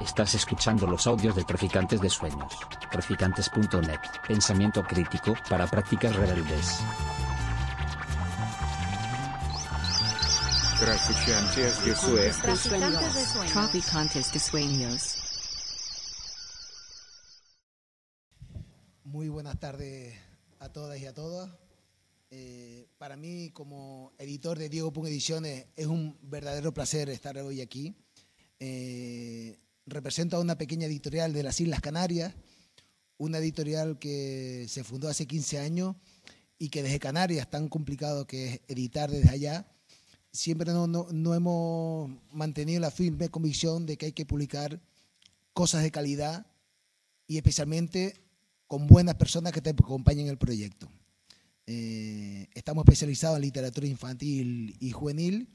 Estás escuchando los audios de Traficantes de Sueños. Traficantes.net. Pensamiento crítico para prácticas rebeldes. Traficantes de Sueños. Traficantes de sueños. Muy buenas tardes a todas y a todos. Eh, para mí, como editor de Diego Pun Ediciones, es un verdadero placer estar hoy aquí. Eh, represento a una pequeña editorial de las Islas Canarias, una editorial que se fundó hace 15 años y que desde Canarias, tan complicado que es editar desde allá, siempre no, hemos mantenido la firme convicción de que hay que publicar cosas de calidad y especialmente con buenas personas que te acompañen en el proyecto. Eh, estamos especializados en literatura infantil y juvenil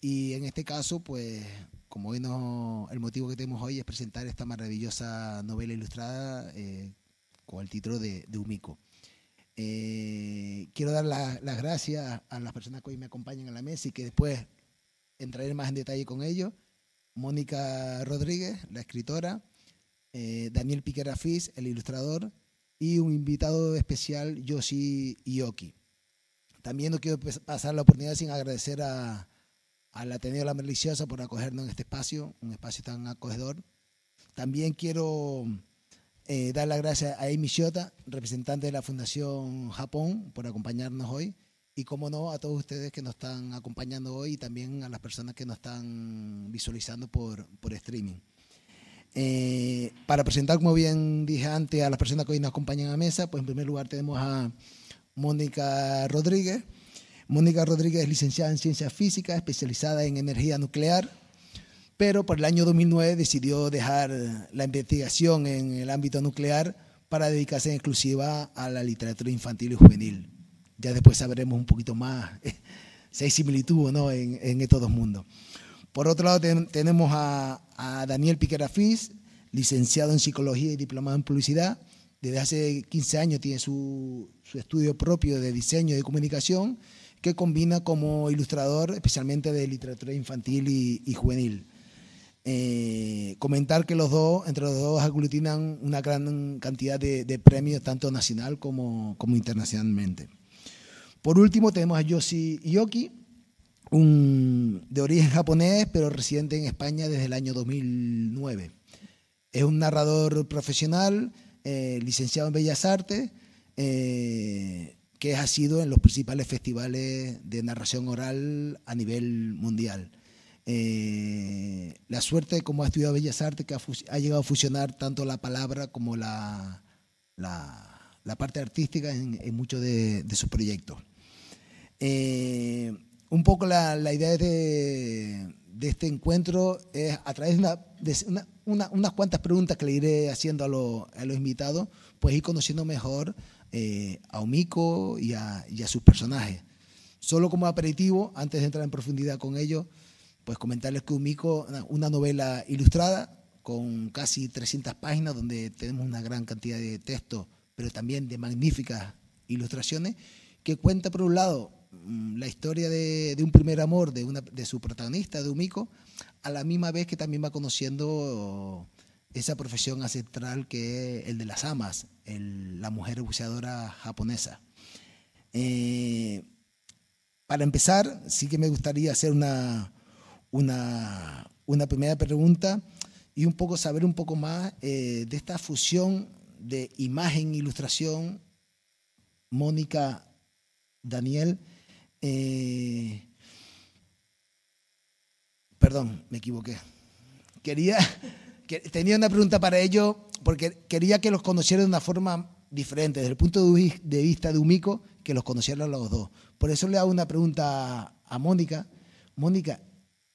y en este caso, pues, como hoy el motivo que tenemos hoy es presentar esta maravillosa novela ilustrada eh, con el título de, de Umiko. Eh, quiero dar la- las gracias a las personas que hoy me acompañan en la mesa y que después entraré más en detalle con ellos. Mónica Rodríguez, la escritora, eh, Daniel Piquera Fis, el ilustrador, y un invitado especial, Yoshi Ioki. También no quiero pas- pasar la oportunidad sin agradecer a, al Ateneo La Maliciosa por acogernos en este espacio, un espacio tan acogedor. También quiero eh, dar las gracias a Amy Shota, representante de la Fundación Japón, por acompañarnos hoy. Y como no, a todos ustedes que nos están acompañando hoy y también a las personas que nos están visualizando por, por streaming. Eh, para presentar, como bien dije antes, a las personas que hoy nos acompañan a mesa, pues en primer lugar tenemos a Mónica Rodríguez. Mónica Rodríguez es licenciada en Ciencias Físicas, especializada en energía nuclear, pero por el año 2009 decidió dejar la investigación en el ámbito nuclear para dedicarse en exclusiva a la literatura infantil y juvenil. Ya después sabremos un poquito más si hay similitud o no en, en estos dos mundos. Por otro lado, ten- tenemos a, a Daniel Piquera Fis, licenciado en Psicología y diplomado en Publicidad. Desde hace 15 años tiene su, su estudio propio de diseño y de comunicación, que combina como ilustrador especialmente de literatura infantil y, y juvenil. Eh, comentar que los dos, entre los dos, aglutinan una gran cantidad de, premios, tanto nacional como, como internacionalmente. Por último, tenemos a Yoshi Yoki, un, de origen japonés, pero residente en España desde el año 2009. Es un narrador profesional, eh, licenciado en Bellas Artes, eh, que ha sido en los principales festivales de narración oral a nivel mundial. Eh, la suerte, como ha estudiado Bellas Artes, que ha, llegado a fusionar tanto la palabra como la, la, parte artística en, muchos de, de sus proyectos. Eh, un poco la, la idea de, de este encuentro es a través de, una, de una- una- unas cuantas preguntas que le iré haciendo a, los- a los invitados, pues ir conociendo mejor eh, a Omiko y a, y a sus personajes. Solo como aperitivo, antes de entrar en profundidad con ellos, pues comentarles que Umiko, una- novela ilustrada con casi 300 páginas, donde tenemos una gran cantidad de texto, pero también de magníficas ilustraciones, que cuenta por un lado mm, la historia de, un primer amor de, de su protagonista, de Umiko, a la misma vez que también va conociendo esa profesión ancestral que es el de las amas, la mujer buceadora japonesa. Eh, para empezar, sí que me gustaría hacer una, una, una primera pregunta y un poco saber un poco más eh, de esta fusión de imagen e ilustración, Mónica, Daniel. eh, perdón, me equivoqué. Quería, tenía una pregunta para ellos porque quería que los conocieran de una forma diferente, desde el punto de vi- de vista de Umiko, que los conocieran los dos. Por eso le hago una pregunta a Mónica. Mónica,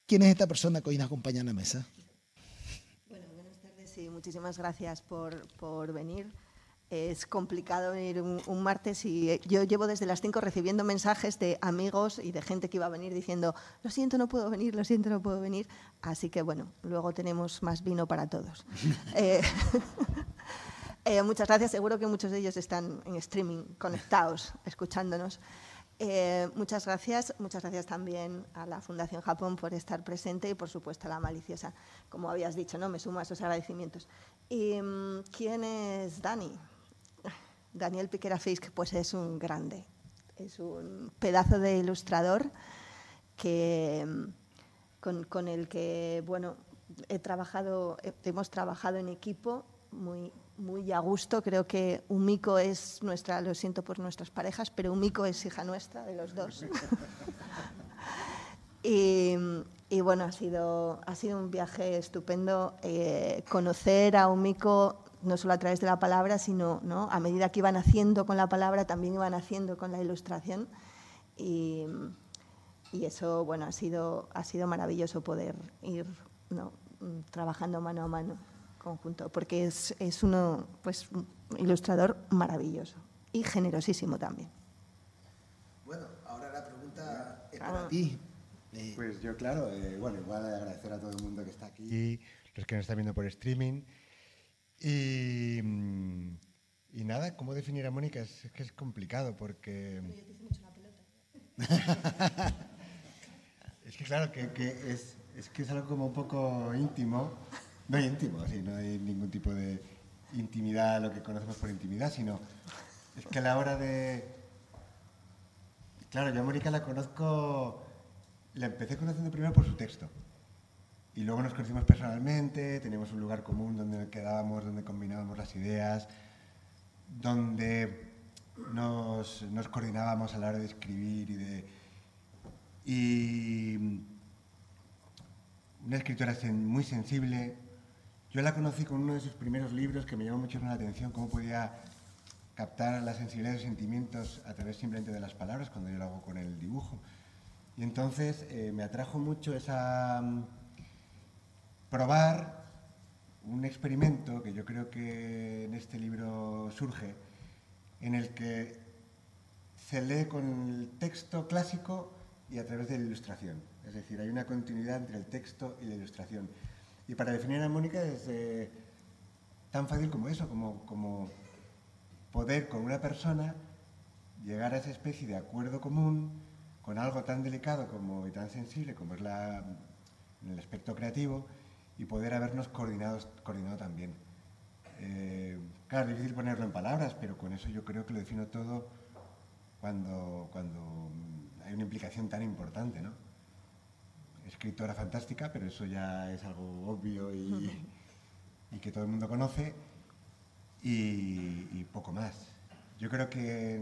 ¿quién es esta persona que hoy nos acompaña en la mesa? Bueno, buenas tardes y muchísimas gracias por, por venir. Es complicado venir un, un martes y eh, yo llevo desde las 5 recibiendo mensajes de amigos y de gente que iba a venir diciendo, lo siento, no puedo venir, lo siento, no puedo venir. Así que bueno, luego tenemos más vino para todos. Eh, eh, muchas gracias, seguro que muchos de ellos están en streaming, conectados, escuchándonos. Eh, muchas gracias. Muchas gracias también a la Fundación Japón por estar presente y, por supuesto, a la maliciosa. Como habías dicho, ¿no? me sumo a esos agradecimientos. ¿Y, mm, ¿Quién es Dani? Daniel Piquera Fisk, pues es un grande. Es un pedazo de ilustrador que, con, con el que bueno, he trabajado, hemos trabajado en equipo muy, muy a gusto. Creo que Umiko es nuestra, lo siento por nuestras parejas, pero Umiko es hija nuestra, de los dos. y, y, bueno, ha sido, ha sido un viaje estupendo eh, conocer a Umiko no solo a través de la palabra, sino ¿no? a medida que iban haciendo con la palabra, también iban haciendo con la ilustración. Y, y eso bueno, ha, sido, ha sido maravilloso poder ir ¿no? trabajando mano a mano conjunto, porque es, es uno, pues, un ilustrador maravilloso y generosísimo también. Bueno, ahora la pregunta es para ti. Eh, pues yo, claro, eh, bueno, igual agradecer a todo el mundo que está aquí, los que nos están viendo por streaming. Y, mm, y nada, ¿cómo definir a Mónica? Es, que es complicado porque... es que claro, que, que es, es que es algo como un poco íntimo no hay íntimo, así, no hay ningún tipo de intimidad, lo que conocemos por intimidad, sino es que a la hora de... Claro, yo a Mónica la conozco, la empecé conociendo primero por su texto. Y luego nos conocimos personalmente, teníamos un lugar común donde quedábamos, donde combinábamos las ideas, donde nos, coordinábamos a la hora de escribir y de... Y una escritora muy sensible, yo la conocí con uno de sus primeros libros que me llamó mucho la atención, cómo podía captar la sensibilidad de los sentimientos a través simplemente de las palabras, cuando yo lo hago con el dibujo. Y entonces eh, me atrajo mucho esa probar un experimento que yo creo que en este libro surge, en el que se lee con el texto clásico y a través de la ilustración. Es decir, hay una continuidad entre el texto y la ilustración. Y para definir a Mónica es eh, tan fácil como eso, como, como poder con una persona llegar a esa especie de acuerdo común con algo tan delicado como, y tan sensible como es la, el aspecto creativo y poder habernos coordinado, coordinado también. Eh, claro, es difícil ponerlo en palabras, pero con eso yo creo que lo defino todo cuando, cuando hay una implicación tan importante, ¿no? escritora fantástica, pero eso ya es algo obvio y, que todo el mundo conoce, y, poco más. Yo creo que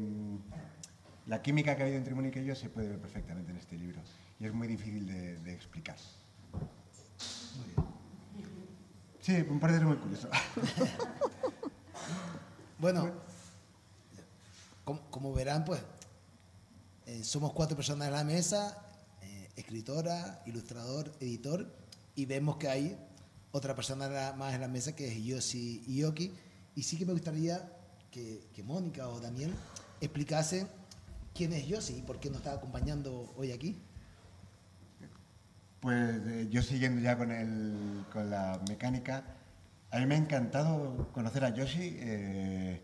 la química que ha habido entre Mónica y yo se puede ver perfectamente en este libro, y es muy difícil de, explicar. Sí, un par de muy curioso. bueno, como, verán, pues eh, somos cuatro personas en la mesa escritora, ilustrador, editor, y vemos que hay otra persona más en la mesa que es Yoshi Yoki. Y sí que me gustaría que, Mónica o Daniel explicase quién es Yoshi y por qué nos está acompañando hoy aquí. Pues yo siguiendo ya con, el, con la mecánica, a mí me ha encantado conocer a Yoshi eh,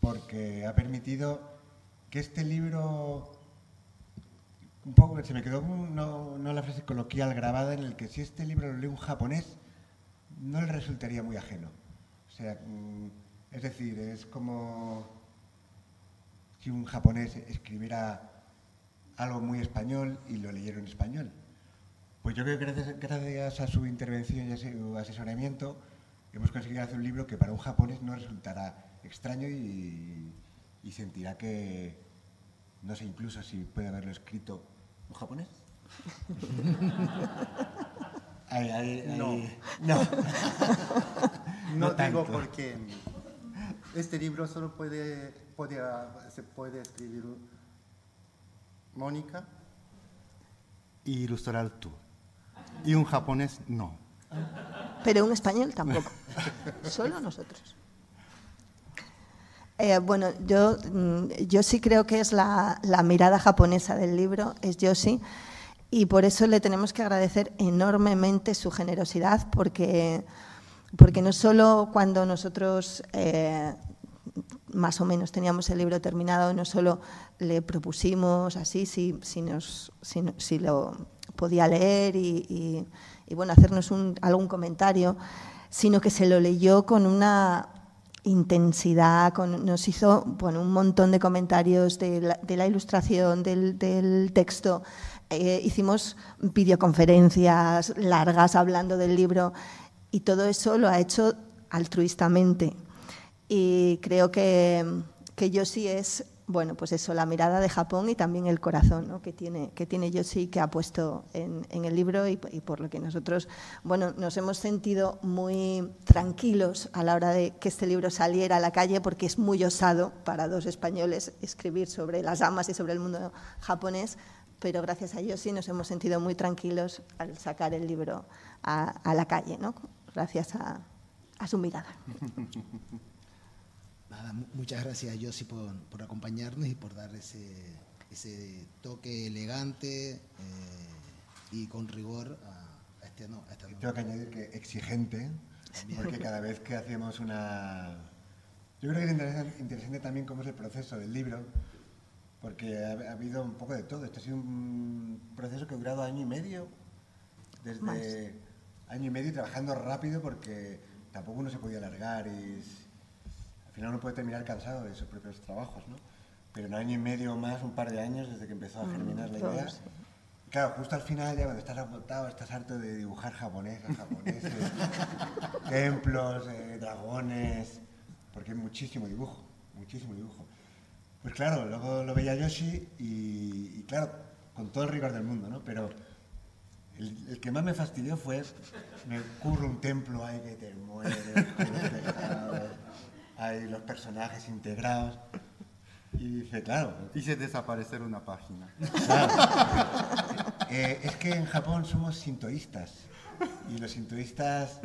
porque ha permitido que este libro un poco, se me quedó no, no, la frase coloquial grabada en el que si este libro lo lee un japonés, no le resultaría muy ajeno. O sea, mm, es decir, es como si un japonés escribiera algo muy español y lo leyera en español. Pues yo creo que gracias, gracias a su intervención y a su asesoramiento hemos conseguido hacer un libro que para un japonés no resultará extraño y, y sentirá que, no sé incluso si puede haberlo escrito un japonés. no. No. no, digo porque este libro solo puede, puede, se puede escribir Mónica y ilustrar tú. Y un japonés no. Pero un español tampoco. Solo nosotros. Eh, bueno, yo, mm, yo sí creo que es la, mirada japonesa del libro, es Yoshi, y por eso le tenemos que agradecer enormemente su generosidad, porque, porque no solo cuando nosotros eh, más o menos teníamos el libro terminado, no solo le propusimos así, si, si, nos, si, si lo podía leer y, bueno, hacernos algún comentario, sino que se lo leyó con una intensidad, con- nos hizo un montón de comentarios de la, ilustración, del, texto. Eh, hicimos videoconferencias largas hablando del libro y todo eso lo ha hecho altruistamente. Y creo que, que Yoshi es, bueno, pues eso, la mirada de Japón y también el corazón ¿no? que, tiene, que tiene Yoshi, que ha puesto en, el libro y, por lo que nosotros, bueno, nos hemos sentido muy tranquilos a la hora de que este libro saliera a la calle porque es muy osado para dos españoles escribir sobre las amas y sobre el mundo japonés, pero gracias a Yoshi nos hemos sentido muy tranquilos al sacar el libro a, a la calle, ¿no? Gracias a, a su mirada. Nada, mu- muchas gracias, Yossi, por, por acompañarnos y por dar ese, ese toque elegante eh, y con rigor a, a este no, a esta. Tengo que añadir que exigente, porque cada vez que hacemos una... Yo creo que es interesante, interesante también cómo es el proceso del libro, porque ha, ha habido un poco de todo. Este ha sido un proceso que ha durado año y medio, desde Más. año y medio y trabajando rápido porque tampoco uno se podía alargar y al final uno puede terminar cansado de sus propios trabajos, ¿no? Pero en año y medio más, un par de años desde que empezó a germinar la todo, idea. sí. Claro, justo al final, ya cuando estás agotado, estás harto de dibujar japonesas, japoneses, templos, eh, dragones, porque hay muchísimo dibujo, muchísimo dibujo. Pues claro, luego lo veía Yoshi y, y claro, con todo el rigor del mundo, ¿no? Pero el, el que más me fastidió fue, me ocurre un templo ahí que te tejados, hay los personajes integrados. Y dice, claro, Hice desaparecer una página. Claro. Eh, es que en Japón somos sintoístas y los sintoístas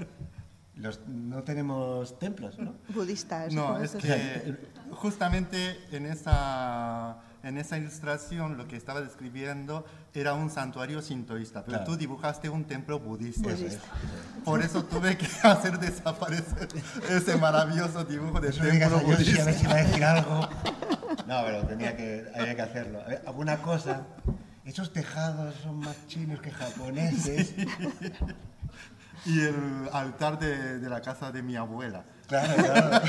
los, no tenemos templos, ¿no? Budistas. No, ¿no? es que justamente en esa, en esa ilustración lo que estaba describiendo era un santuario sintoísta, pero Claro. tú dibujaste un templo budista. Eso es. Por eso tuve que hacer desaparecer ese maravilloso dibujo de templo a Yoshi a ver budista. si va a decir algo. No, pero tenía que, había que hacerlo. A ver, alguna cosa. Esos tejados son más chinos que japoneses. Y el altar de, de la casa de mi abuela. Claro, claro.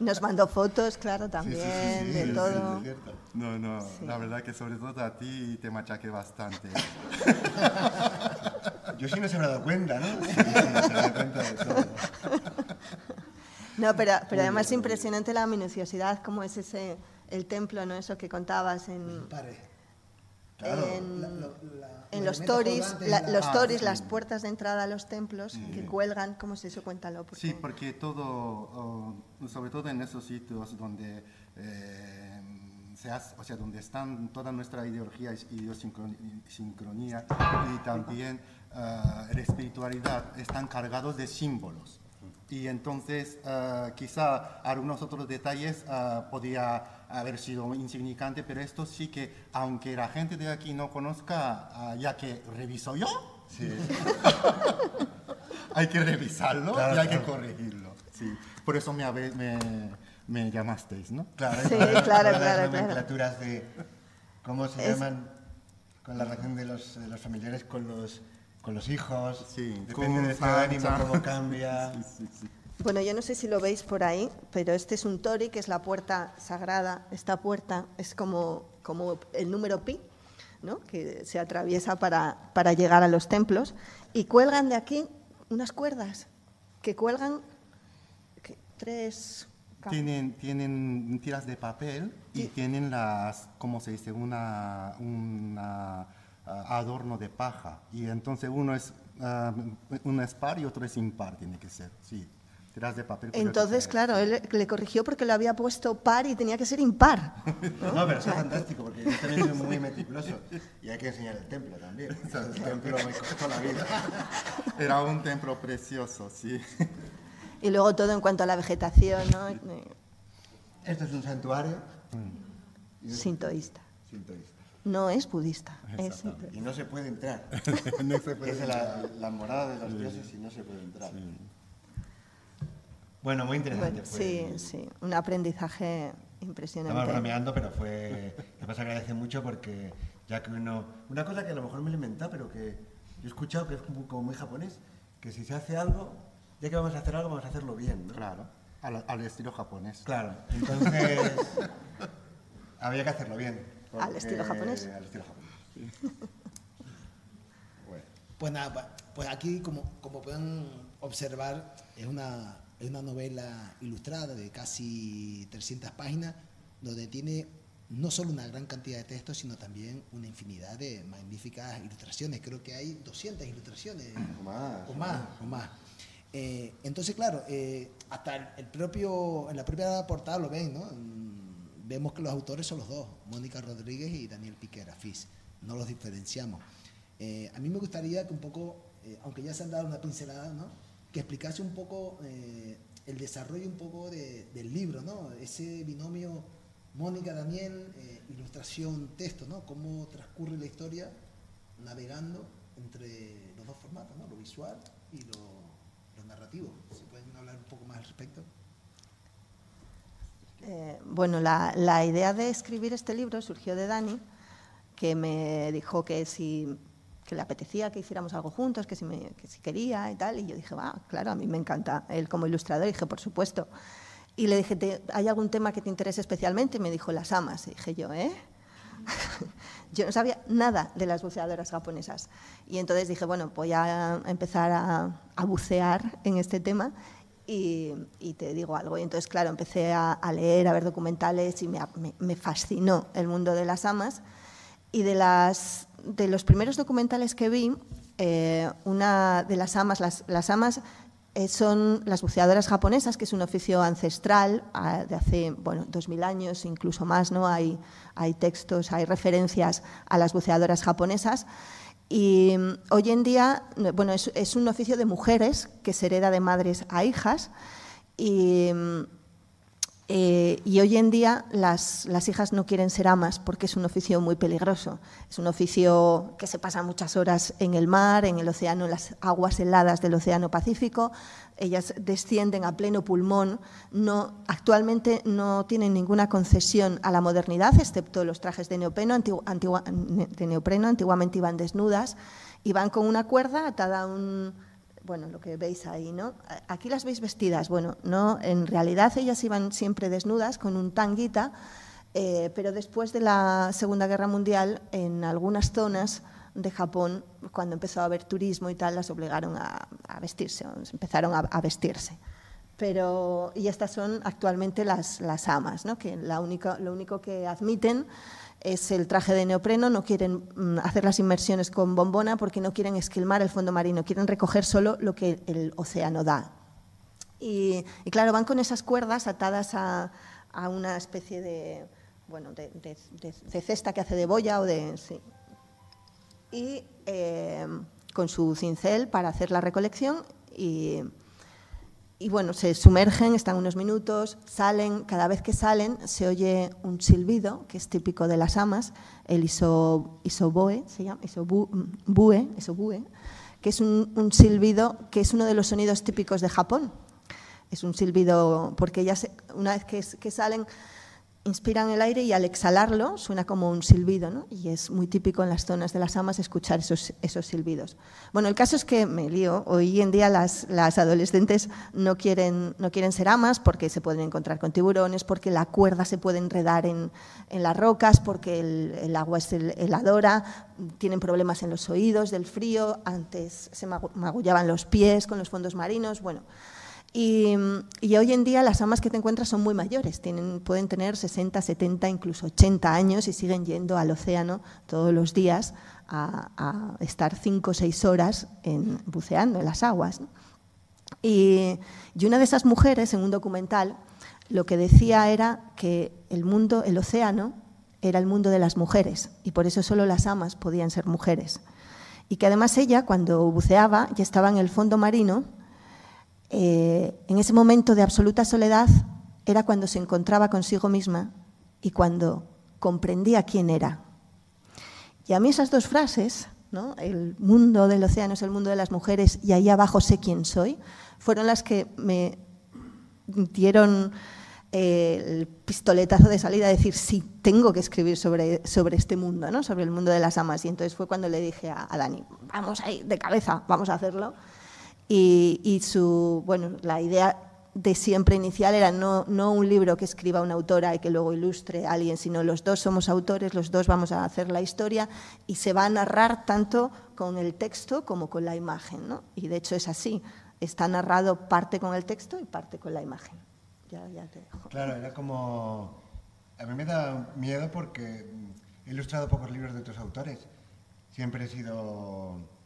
Nos mandó fotos, claro, Sí, también, sí, sí, sí, de sí, todo. No, no, Sí. la verdad que sobre todo a ti te machaqué bastante. Yoshi no se habrá dado cuenta, ¿no? Sí, sí, se habrá dado cuenta de todo. No, pero, pero además es impresionante la minuciosidad, como es ese, el templo, ¿no? Eso que contabas en, Pare. Claro. en, La- lo- la- en los la- la- los Ah, toris, sí. las puertas de entrada a los templos que cuelgan, ¿cómo es eso? Cuéntalo. porque- Sí, porque todo, oh, sobre todo en esos sitios donde eh, se hace- o sea, donde están toda nuestra ideología y idiosincronía y también ah, la espiritualidad, están cargados de símbolos. Y entonces ah, quizá algunos otros detalles ah, podía haber sido insignificante, pero esto sí que, aunque la gente de aquí no conozca, ah, ya que reviso yo, Sí. hay que revisarlo Claro, y hay claro. que corregirlo. Sí. Por eso me, me, me llamasteis, ¿no? Claro, Sí, las- claro, las claro, claro. nomenclaturas de cómo se Es- llaman con la relación de los, de los familiares con los, con los hijos. Sí, Depende con del estado de ánimo, cómo cambia. Sí, sí, sí. Bueno, yo no sé si lo veis por ahí, pero este es un tori, que es la puerta sagrada. Esta puerta es como, como el número pi, ¿no? que se atraviesa para, para llegar a los templos. Y cuelgan de aquí unas cuerdas, que cuelgan tres... Tienen, tienen tiras de papel y Sí. tienen las, ¿cómo se dice? Una, una ah, adorno de paja. Y entonces uno es, ah, uno es par y otro es impar, tiene que ser. Sí, tiras de papel. que Entonces, claro, él le corrigió porque lo había puesto par y tenía que ser impar. No, pero eso es fantástico, porque yo también soy muy meticuloso. Y hay que enseñar el templo también. El templo me costó la vida. Era un templo precioso, sí. Y luego todo en cuanto a la vegetación, ¿no? Esto es un santuario Sintoísta. sintoísta. No es budista. es. Y no se puede entrar. No se puede Es la, la morada de los dioses y no se puede entrar. Bueno, muy interesante. Bueno, fue. sí, sí, un aprendizaje Estamos impresionante. bromeando, pero fue. Además agradece mucho porque ya que uno. Una cosa que a lo mejor me lo he inventado, pero que yo he escuchado que es como, como muy japonés, que si se hace algo, ya que vamos a hacer algo, vamos a hacerlo bien, ¿no? Claro, al, al estilo japonés. Claro, entonces había que hacerlo bien. Al estilo japonés. Al estilo japonés. Bueno, Pues nada, pues aquí como, como pueden observar es una, es una novela ilustrada de casi 300 páginas donde tiene no solo una gran cantidad de textos, sino también una infinidad de magníficas ilustraciones. Creo que hay 200 ilustraciones. O más, O más, o más. Eh, entonces, claro, eh, hasta el, propio, en la propia portada lo ven, ¿no? Vemos que los autores son los dos, Mónica Rodríguez y Daniel Piquera, Fis. No los diferenciamos. Eh, a mí me gustaría que un poco, aunque ya se han dado una pincelada, ¿no? Que explicase un poco eh, el desarrollo un poco de- del libro, ¿no? Ese binomio Mónica-Daniel, eh, ilustración-texto, ¿no? Cómo transcurre la historia navegando entre los dos formatos, ¿no? Lo visual y lo, lo narrativo. ¿Se pueden hablar un poco más al respecto? Eh, bueno, la idea de escribir este libro surgió de Dani, que me dijo que si que le apetecía que hiciéramos algo juntos, que si, me- que si quería y tal. Y yo dije, va, claro, a mí me encanta él como ilustrador. Y dije, por supuesto. Y le dije, "¿Te- ¿hay algún tema que te interese especialmente? Y me dijo, las amas. Y dije yo, ¿eh? Yo no sabía nada de las buceadoras japonesas. Y entonces dije, bueno, voy a empezar a, a bucear en este tema y, y te digo algo. Y entonces, claro, empecé a, a leer, a ver documentales y me, me- me fascinó el mundo de las amas. Y de, las, de los primeros documentales que vi, eh, una de las amas, las, las amas eh, son las buceadoras japonesas, que es un oficio ancestral ah, de hace, bueno, 2000 años, incluso más, ¿no? Hay, hay textos, hay referencias a las buceadoras japonesas. Y mm, hoy en día, no, bueno, es, es un oficio de mujeres que se hereda de madres a hijas y, mm, eh, y hoy en día las, las hijas no quieren ser amas porque es un oficio muy peligroso. Es un oficio que se pasa muchas horas en el mar, en el océano, en las aguas heladas del Océano Pacífico. Ellas descienden a pleno pulmón. No, actualmente no tienen ninguna concesión a la modernidad, excepto los trajes de neopreno. de neopreno antiguamente iban desnudas y van con una cuerda atada a un, bueno, lo que veis ahí, ¿no? Aquí las veis vestidas, bueno, no, en realidad ellas iban siempre desnudas con un tanguita, eh, pero después de la Segunda Guerra Mundial, en algunas zonas de Japón, cuando empezó a haber turismo y tal, las obligaron a, vestirse, empezaron a, a vestirse. Pero, y estas son actualmente las, las amas, ¿no? que la única, lo único que admiten es el traje de neopreno, no quieren mm, hacer las inmersiones con bombona porque no quieren esquilmar el fondo marino, quieren recoger solo lo que el océano da. Y, claro, van con esas cuerdas atadas a, a una especie de, bueno, de- de cesta que hace de boya o de... sí. Y eh, con su cincel para hacer la recolección y, y bueno, se sumergen, están unos minutos, salen, cada vez que salen se oye un silbido, que es típico de las amas, el iso, isoboe, se llama, isobue, isobue, que es un, silbido que es uno de los sonidos típicos de Japón. Es un silbido, porque ellas una vez que salen inspiran el aire y al exhalarlo suena como un silbido, ¿no? Y es muy típico en las zonas de las amas escuchar esos, esos silbidos. Bueno, el caso es que me lío. Hoy en día las, las adolescentes no quieren, no quieren ser amas porque se pueden encontrar con tiburones, porque la cuerda se puede enredar en, en las rocas, porque el, el agua es hel- heladora, tienen problemas en los oídos del frío, antes se magu- magullaban los pies con los fondos marinos, bueno. Y, hoy en día las amas que te encuentras son muy mayores, pueden tener 60, 70, incluso 80 años y siguen yendo al océano todos los días a, estar 5 o 6 horas en, buceando en las aguas. Y, y una de esas mujeres, en un documental, lo que decía era que el mundo, el océano, era el mundo de las mujeres y por eso solo las amas podían ser mujeres. Y que además ella, cuando buceaba, ya estaba en el fondo marino eh, en ese momento de absoluta soledad era cuando se encontraba consigo misma y cuando comprendía quién era. Y a mí esas dos frases, ¿no? el mundo del océano es el mundo de las mujeres y ahí abajo sé quién soy, fueron las que me, dieron eh, el pistoletazo de salida, decir, sí, tengo que escribir sobre, sobre este mundo, ¿no? sobre el mundo de las amas. Y entonces fue cuando le dije a, a Dani, vamos ahí, de cabeza, vamos a hacerlo. Y, su, bueno, la idea de siempre inicial era no, no un libro que escriba una autora y que luego ilustre a alguien, sino los dos somos autores, los dos vamos a hacer la historia y se va a narrar tanto con el texto como con la imagen. ¿no? Y de hecho es así, está narrado parte con el texto y parte con la imagen. Ya, ya te dejo. Claro, era como... A mí me da miedo porque he ilustrado pocos libros de otros autores. Siempre he sido...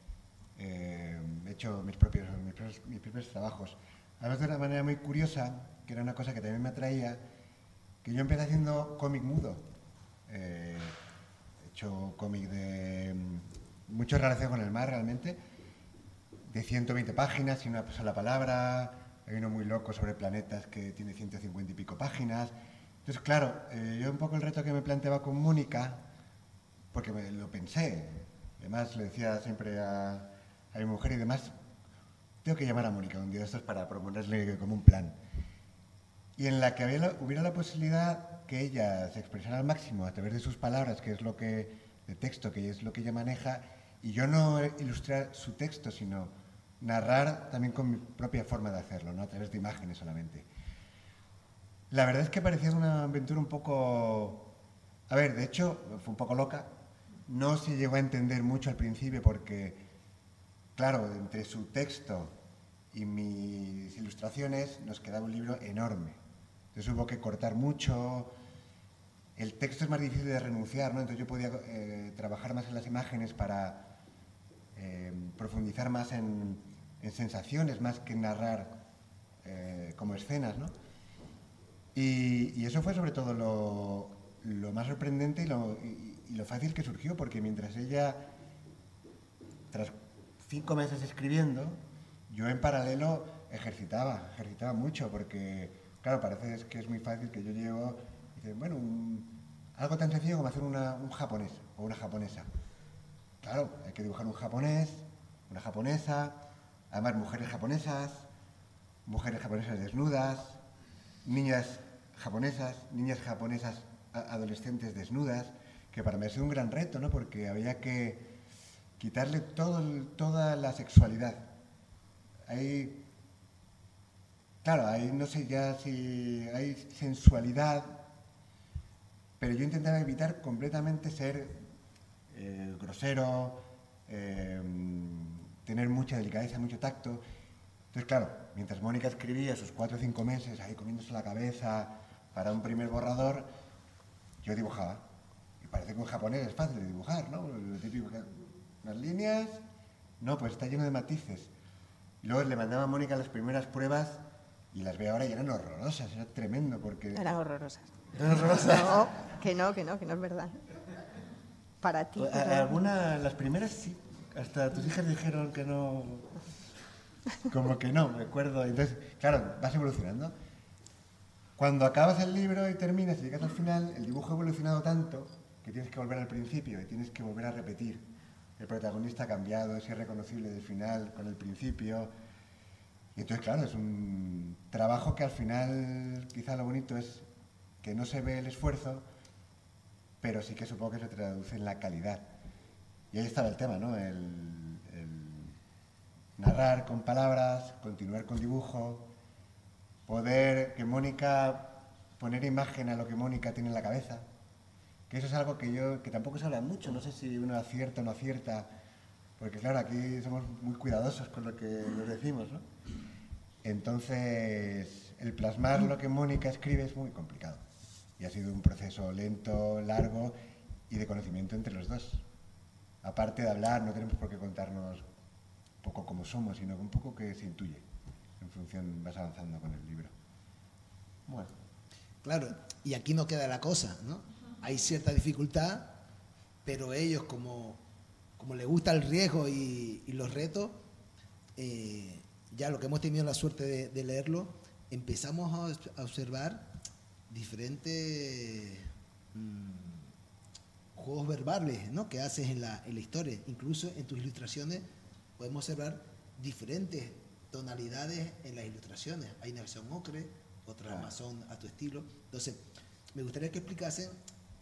Eh, he hecho mis propios, mis propios, mis propios trabajos. Además de una manera muy curiosa, que era una cosa que también me atraía, que yo empecé haciendo cómic mudo. Eh, he hecho cómic de mm, mucho relación con el mar realmente, de 120 páginas y una sola palabra. Hay uno muy loco sobre planetas que tiene 150 y pico páginas. Entonces, claro, eh, yo un poco el reto que me planteaba con Mónica, porque me lo pensé, además le decía siempre a, a mi mujer y demás, tengo que llamar a Mónica un día de estos para proponerle como un plan. Y en la que había, hubiera la posibilidad que ella se expresara al máximo a través de sus palabras, que es lo que, de texto, que es lo que ella maneja, y yo no ilustrar su texto, sino narrar también con mi propia forma de hacerlo, ¿no? a través de imágenes solamente. La verdad es que parecía una aventura un poco... A ver, de hecho, fue un poco loca. No se llegó a entender mucho al principio porque claro, entre su texto y mis ilustraciones nos quedaba un libro enorme. Entonces hubo que cortar mucho. El texto es más difícil de renunciar, ¿no? Entonces yo podía eh, trabajar más en las imágenes para eh, profundizar más en, en, sensaciones, más que narrar eh, como escenas, ¿no? Y, eso fue sobre todo lo, más sorprendente y lo, y, y lo fácil que surgió, porque mientras ella, tras cinco meses escribiendo, yo en paralelo ejercitaba, ejercitaba mucho, porque, claro, parece que es muy fácil que yo dice, bueno, un, algo tan sencillo como hacer una, un japonés o una japonesa. Claro, hay que dibujar un japonés, una japonesa, además mujeres japonesas, mujeres japonesas desnudas, niñas japonesas, niñas japonesas adolescentes desnudas, que para mí ha sido un gran reto, ¿no? Porque había que quitarle todo, toda la sexualidad. Hay, claro, hay, no sé ya si hay sensualidad, pero yo intentaba evitar completamente ser eh, grosero, eh, tener mucha delicadeza, mucho tacto. Entonces, claro, mientras Mónica escribía sus cuatro o cinco meses ahí comiéndose la cabeza para un primer borrador, yo dibujaba. Y parece que un japonés es fácil de dibujar, ¿no? Las líneas, no, pues está lleno de matices. Y luego le mandaba a Mónica las primeras pruebas y las veo ahora y eran horrorosas, era tremendo porque... Eran horrorosas. ¿Eran horrorosas? No, que no, que no, que no es verdad. Para ti. A, alguna, las primeras sí, hasta tus hijas dijeron que no... Como que no, me acuerdo. Entonces, claro, vas evolucionando. Cuando acabas el libro y terminas y llegas al final, el dibujo ha evolucionado tanto que tienes que volver al principio y tienes que volver a repetir el protagonista ha cambiado, es irreconocible del final con el principio. Y entonces, claro, es un trabajo que al final quizá lo bonito es que no se ve el esfuerzo, pero sí que supongo que se traduce en la calidad. Y ahí estaba el tema, ¿no? El, narrar con palabras, continuar con dibujo, poder que Mónica, poner imagen a lo que Mónica tiene en la cabeza que eso es algo que yo, que tampoco se habla mucho, no sé si uno acierta o no acierta, porque claro, aquí somos muy cuidadosos con lo que nos decimos, ¿no? Entonces, el plasmar lo que Mónica escribe es muy complicado. Y ha sido un proceso lento, largo y de conocimiento entre los dos. Aparte de hablar, no tenemos por qué contarnos un poco cómo somos, sino un poco que se intuye en función, vas avanzando con el libro. Bueno. Claro, y aquí no queda la cosa, ¿no? Hay cierta dificultad, pero ellos como, como les gusta el riesgo y, y los retos, eh, ya lo que hemos tenido la suerte de, de leerlo, empezamos a, a observar diferentes mmm, juegos verbales ¿no? que haces en la, en la historia. Incluso en tus ilustraciones podemos observar diferentes tonalidades en las ilustraciones. Hay una versión ocre, otra más son a tu estilo. Entonces, me gustaría que explicasen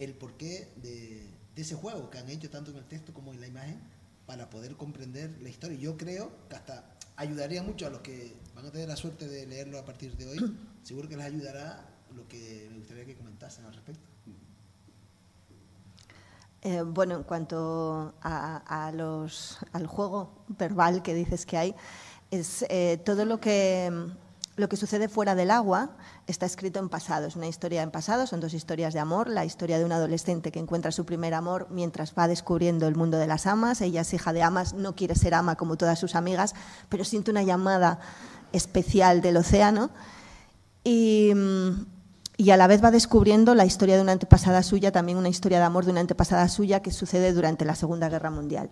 el porqué de, de ese juego que han hecho tanto en el texto como en la imagen para poder comprender la historia. Yo creo que hasta ayudaría mucho a los que van a tener la suerte de leerlo a partir de hoy. Seguro que les ayudará lo que me gustaría que comentasen al respecto. Eh, bueno, en cuanto a, a los, al juego verbal que dices que hay, es eh, todo lo que, lo que sucede fuera del agua está escrito en pasado. Es una historia en pasado, son dos historias de amor. La historia de un adolescente que encuentra su primer amor mientras va descubriendo el mundo de las amas. Ella es hija de amas, no quiere ser ama como todas sus amigas, pero siente una llamada especial del océano. Y, y a la vez va descubriendo la historia de una antepasada suya, también una historia de amor de una antepasada suya que sucede durante la Segunda Guerra Mundial.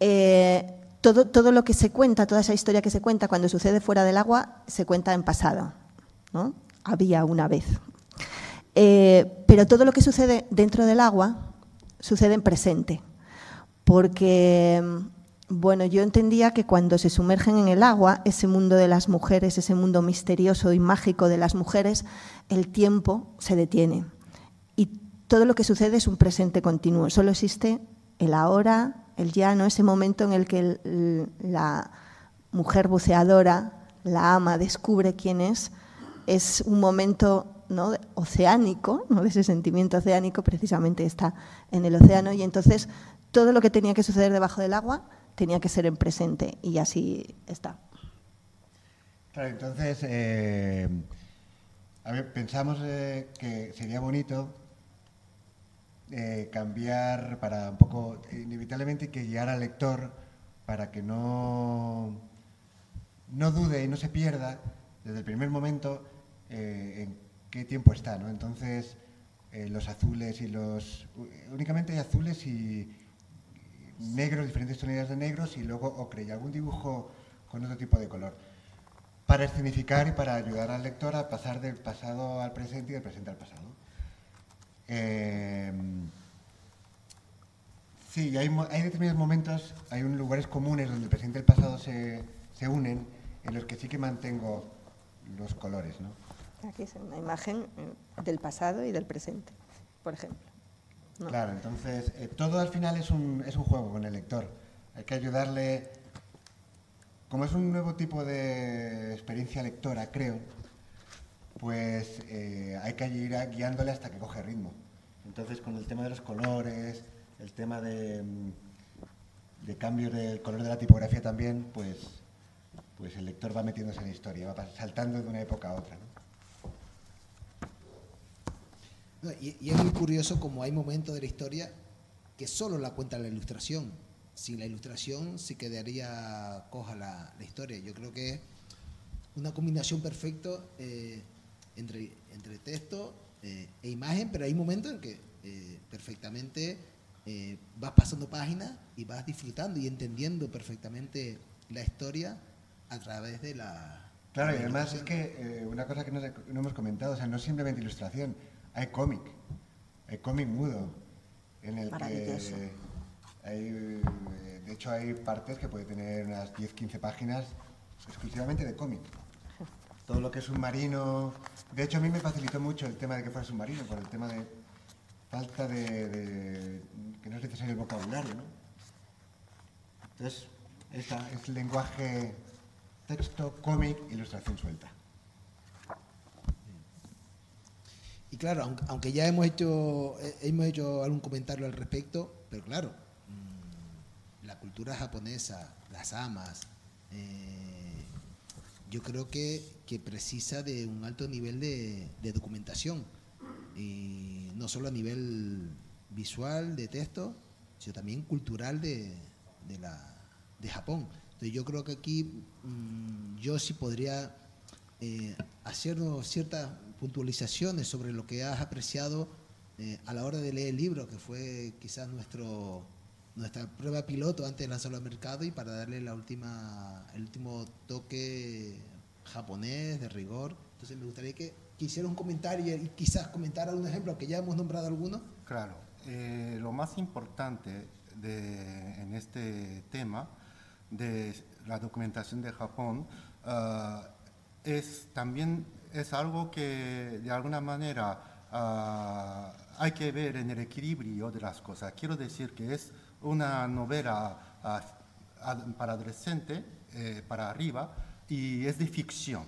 Eh, todo, todo, lo que se cuenta, toda esa historia que se cuenta cuando sucede fuera del agua, se cuenta en pasado. ¿no? Había una vez. Eh, pero todo lo que sucede dentro del agua sucede en presente. Porque bueno, yo entendía que cuando se sumergen en el agua, ese mundo de las mujeres, ese mundo misterioso y mágico de las mujeres, el tiempo se detiene. Y todo lo que sucede es un presente continuo. Solo existe el ahora, el ya, ¿no? ese momento en el que la mujer buceadora, la ama, descubre quién es. Es un momento ¿no? oceánico, ¿no? de ese sentimiento oceánico, precisamente está en el océano. Y entonces todo lo que tenía que suceder debajo del agua tenía que ser en presente y así está. Claro, entonces, eh, pensamos eh, que sería bonito eh, cambiar para un poco, inevitablemente, que guiar al lector para que no, no dude y no se pierda desde el primer momento en qué tiempo está, ¿no? Entonces, los azules y los... Únicamente hay azules y negros, diferentes tonalidades de negros y luego ocre y algún dibujo con otro tipo de color. Para escenificar y para ayudar al lector a pasar del pasado al presente y del presente al pasado. Eh, sí, hay, hay, determinados momentos, hay un, lugares comunes donde el presente y el pasado se, se, unen, en los que sí que mantengo los colores. ¿no? Aquí es una imagen eh, del pasado y del presente, por ejemplo. No. Claro, entonces eh, todo al final es un, es un juego con el lector. Hay que ayudarle, como es un nuevo tipo de experiencia lectora, creo, pues eh, hay que ir guiándole hasta que coge ritmo. Entonces con el tema de los colores, el tema de, de cambio del color de la tipografía también, pues, pues el lector va metiéndose en la historia, va saltando de una época a otra. Y, es muy curioso como hay momentos de la historia que solo la cuenta la ilustración. Sin la ilustración se quedaría coja la, historia. Yo creo que una combinación perfecta eh, entre, entre texto eh, e imagen, pero hay momentos en que eh, perfectamente eh, vas pasando páginas y vas disfrutando y entendiendo perfectamente la historia a través de la... Claro, y además es que una cosa que no, no hemos comentado, o sea, no es simplemente ilustración, hay cómic, hay cómic mudo, en el que hay, de hecho hay partes que puede tener unas 10-15 páginas exclusivamente de cómic. Todo lo que es submarino, de hecho a mí me facilitó mucho el tema de que fuera submarino, por el tema de falta de, que no es necesario el vocabulario, ¿no? Entonces, esta es lenguaje texto, cómic, ilustración suelta. Y claro, aunque ya hemos hecho, hemos hecho algún comentario al respecto, pero claro, la cultura japonesa, las amas, eh, yo creo que, que, precisa de un alto nivel de, de, documentación, y no solo a nivel visual, de texto, sino también cultural de, de, la, de Japón. Entonces yo creo que aquí mmm, yo sí podría eh, hacernos ciertas puntualizaciones sobre lo que has apreciado eh, a la hora de leer el libro, que fue quizás nuestro, nuestra prueba piloto antes de lanzarlo al mercado y para darle la última, el último toque japonés de rigor. Entonces me gustaría que quisiera un comentario y quizás comentar algún ejemplo, que ya hemos nombrado alguno. Claro, eh, lo más importante de, en este tema de la documentación de Japón uh, es también es algo que de alguna manera ah, hay que ver en el equilibrio de las cosas. Quiero decir que es una novela para adolescente, eh, para arriba, y es de ficción.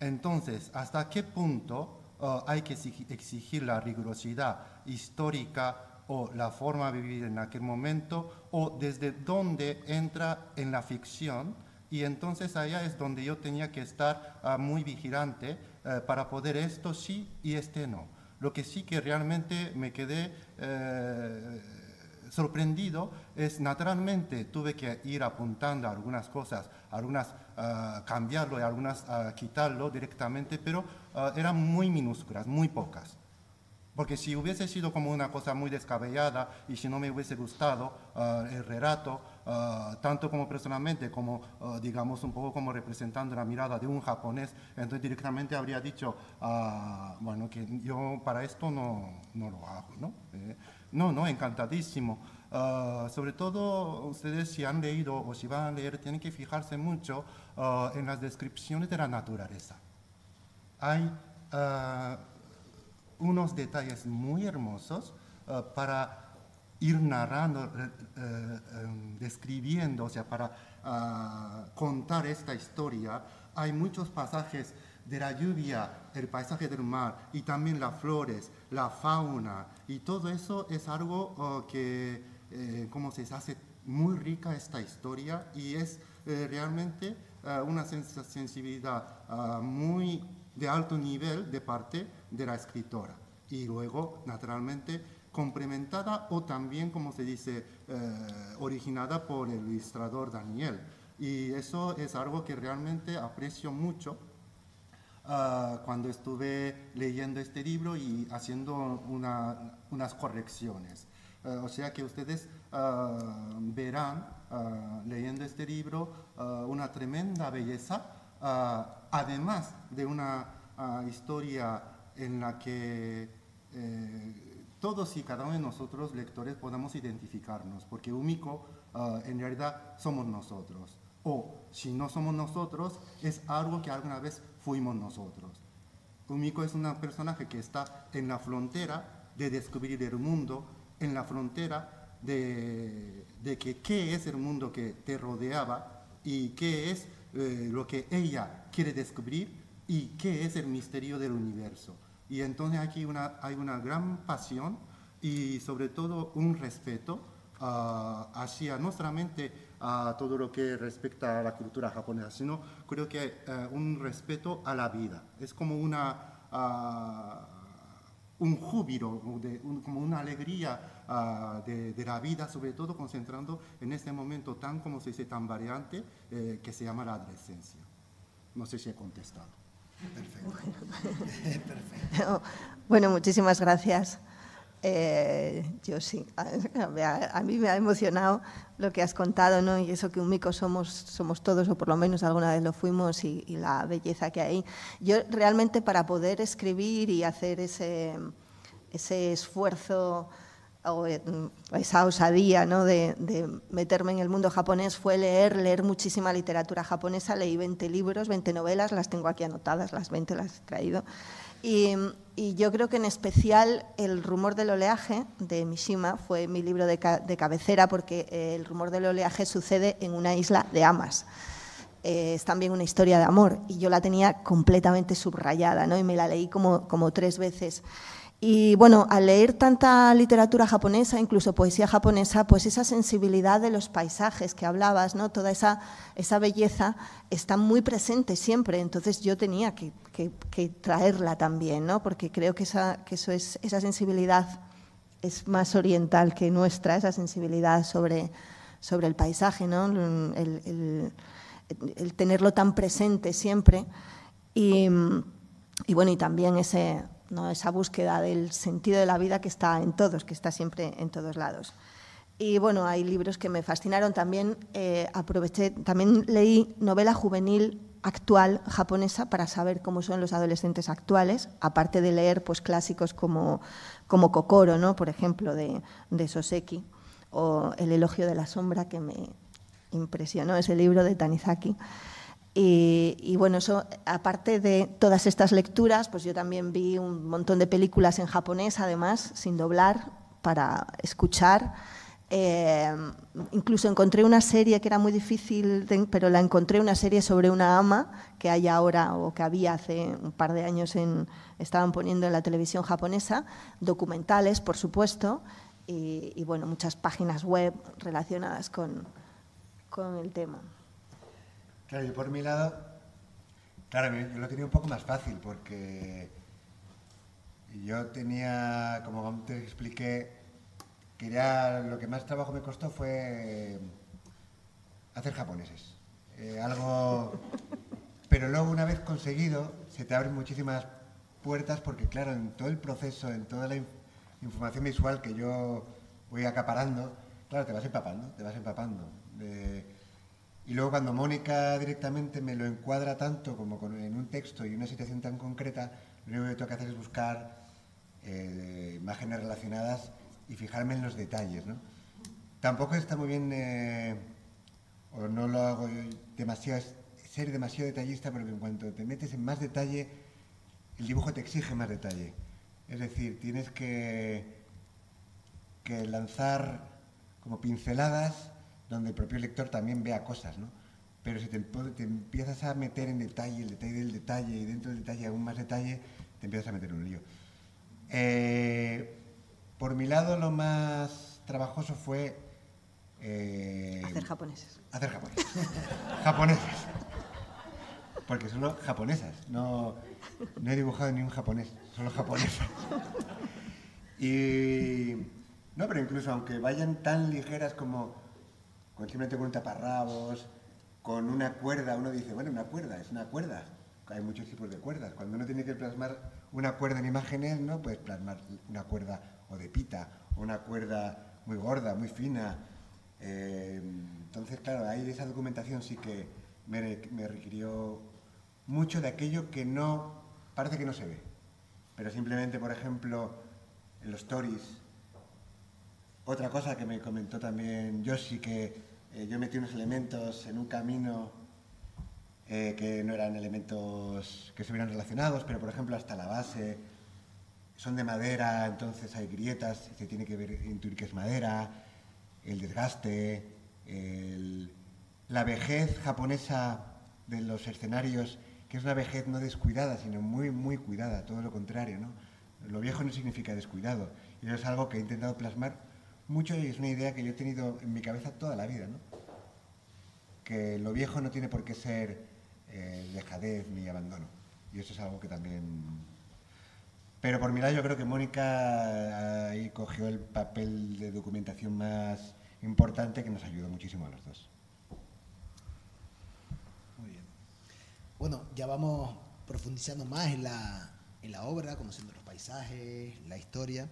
Entonces, ¿hasta qué punto ah, hay que exigi- exigir la rigurosidad histórica o la forma de vivir en aquel momento o desde dónde entra en la ficción? Y entonces allá es donde yo tenía que estar ah, muy vigilante eh, para poder esto sí y este no. Lo que sí que realmente me quedé eh, sorprendido es naturalmente tuve que ir apuntando algunas cosas, algunas ah, cambiarlo y algunas ah, quitarlo directamente, pero ah, eran muy minúsculas, muy pocas. Porque si hubiese sido como una cosa muy descabellada y si no me hubiese gustado el relato, tanto como personalmente como, ah, digamos, un poco como representando la mirada de un japonés, entonces directamente habría dicho, bueno, que yo para esto no, no lo hago, ¿no? Eh, no, no, encantadísimo. Ah, sobre todo, ustedes si han leído o si van a leer, tienen que fijarse mucho ah, en las descripciones de la naturaleza. Hay ah, unos detalles muy hermosos para ir narrando, eh, eh, em, describiendo, o sea, para contar esta historia. Hay muchos pasajes de la lluvia, el paisaje del mar y también las flores, la fauna. Y todo eso es algo oh, que, eh, como se hace muy rica esta historia y es eh, realmente ah, una sens- sensibilidad ah, muy de alto nivel de parte de la escritora. Y luego, naturalmente, complementada o también, como se dice, eh, originada por el ilustrador Daniel. Y eso es algo que realmente aprecio mucho ah, cuando estuve leyendo este libro y haciendo una- unas correcciones. Eh, o sea que ustedes ah, verán, ah, leyendo este libro, ah, una tremenda belleza, ah, además de una ah, historia en la que eh, todos y cada uno de nosotros, lectores, podamos identificarnos, porque ah, en realidad somos nosotros. O si no somos nosotros, es algo que alguna vez fuimos nosotros. Umiko es un personaje que está en la frontera de descubrir el mundo, en la frontera de, de que qué es el mundo que te rodeaba y qué es eh, lo que ella quiere descubrir y qué es el misterio del universo. Y entonces aquí una, hay una gran pasión y sobre todo un respeto ah, hacia no solamente a todo lo que respecta a la cultura japonesa, sino creo que eh, un respeto a la vida. Es como una, ah, un júbilo, de- un- como una alegría ah, de, de la vida, sobre todo concentrando en este momento tan, como se dice, tan variante eh, que se llama la adolescencia. No sé si he contestado. Bueno, muchísimas gracias. Eh, yo sí, a, a- mí me ha emocionado lo que has contado, ¿no? Y eso que un mico somos, somos todos, o por lo menos alguna vez lo fuimos, y, y la belleza que hay. Yo realmente para poder escribir y hacer ese, ese esfuerzo o eh, esa osadía ¿no? de, de meterme en el mundo japonés fue leer, leer muchísima literatura japonesa. Leí 20 libros, 20 novelas, las tengo aquí anotadas, las 20 las he traído. Y, yo creo que en especial El rumor del oleaje de Mishima fue mi libro de, ca- de cabecera porque eh, El rumor del oleaje sucede en una isla de Amas. Eh, es también una historia de amor y yo la tenía completamente subrayada ¿no? y me la leí como, como tres veces. Y bueno, al leer tanta literatura japonesa, incluso poesía japonesa, pues esa sensibilidad de los paisajes que hablabas, ¿no? toda esa, esa belleza está muy presente siempre. Entonces yo tenía que, que- traerla también, ¿no? porque creo que, esa, que eso es, esa sensibilidad es más oriental que nuestra, esa sensibilidad sobre, sobre el paisaje, ¿no? el tenerlo tan presente siempre. Y, y bueno, y también ese, ¿no? esa búsqueda del sentido de la vida que está en todos, que está siempre en todos lados. Y bueno, hay libros que me fascinaron también. eh, aproveché, también leí novela juvenil actual japonesa para saber cómo son los adolescentes actuales, aparte de leer pues clásicos como, como Kokoro, ¿no? por ejemplo, de, de Soseki, o El elogio de la sombra, que me impresionó, ese libro de Tanizaki. Y, bueno, eso, aparte de todas estas lecturas, pues yo también vi un montón de películas en japonés, además, sin doblar, para escuchar. Eh, incluso encontré una serie que era muy difícil, pero la encontré una serie sobre una ama que hay ahora o que había hace un par de años en, estaban poniendo en la televisión japonesa, documentales, por supuesto, y, y bueno, muchas páginas web relacionadas con, con el tema. Claro, yo por mi lado, claro, yo lo tenía un poco más fácil porque yo tenía, como te expliqué, quería, lo que más trabajo me costó fue hacer japoneses. Eh, algo, pero luego una vez conseguido, se te abren muchísimas puertas porque claro, en todo el proceso, en toda la información visual que yo voy acaparando, claro, te vas empapando, te vas empapando. Y luego cuando Mónica directamente me lo encuadra tanto como con, en un texto y una situación tan concreta, lo único que tengo que hacer es buscar eh, imágenes relacionadas y fijarme en los detalles. ¿no? Tampoco está muy bien, eh, o no lo hago demasiado, ser demasiado detallista, porque en cuanto te metes en más detalle, el dibujo te exige más detalle. Es decir, tienes que, que lanzar como pinceladas donde el propio lector también vea cosas, ¿no? Pero si te, te, empiezas a meter en detalle, el detalle del detalle, y dentro del detalle aún más detalle, te empiezas a meter en un lío. Eh, por mi lado, lo más trabajoso fue... Eh, hacer japoneses. Hacer japoneses. japoneses. Porque solo japonesas. No, no he dibujado ni un japonés, solo japonesas. Y... No, pero incluso aunque vayan tan ligeras como con simplemente con un taparrabos, con una cuerda, uno dice, bueno, una cuerda, es una cuerda. Hay muchos tipos de cuerdas. Cuando uno tiene que plasmar una cuerda en imágenes, no puedes plasmar una cuerda o de pita, o una cuerda muy gorda, muy fina. Eh, entonces, claro, ahí esa documentación sí que me, requirió mucho de aquello que no, parece que no se ve. Pero simplemente, por ejemplo, en los stories, otra cosa que me comentó también Yoshi, que eh, yo metí unos elementos en un camino eh, que no eran elementos que estuvieran relacionados, pero por ejemplo hasta la base son de madera, entonces hay grietas, se tiene que ver, intuir que es madera, el desgaste, la vejez japonesa de los escenarios, que es una vejez no descuidada, sino muy, muy cuidada, todo lo contrario. ¿no? Lo viejo no significa descuidado, y eso es algo que he intentado plasmar mucho y es una idea que yo he tenido en mi cabeza toda la vida, ¿no? Que lo viejo no tiene por qué ser eh, dejadez ni abandono. Y eso es algo que también... Pero por mi lado yo creo que Mónica ahí cogió el papel de documentación más importante que nos ayudó muchísimo a los dos. Muy bien. Bueno, ya vamos profundizando más en la, en la obra, conociendo los paisajes, la historia.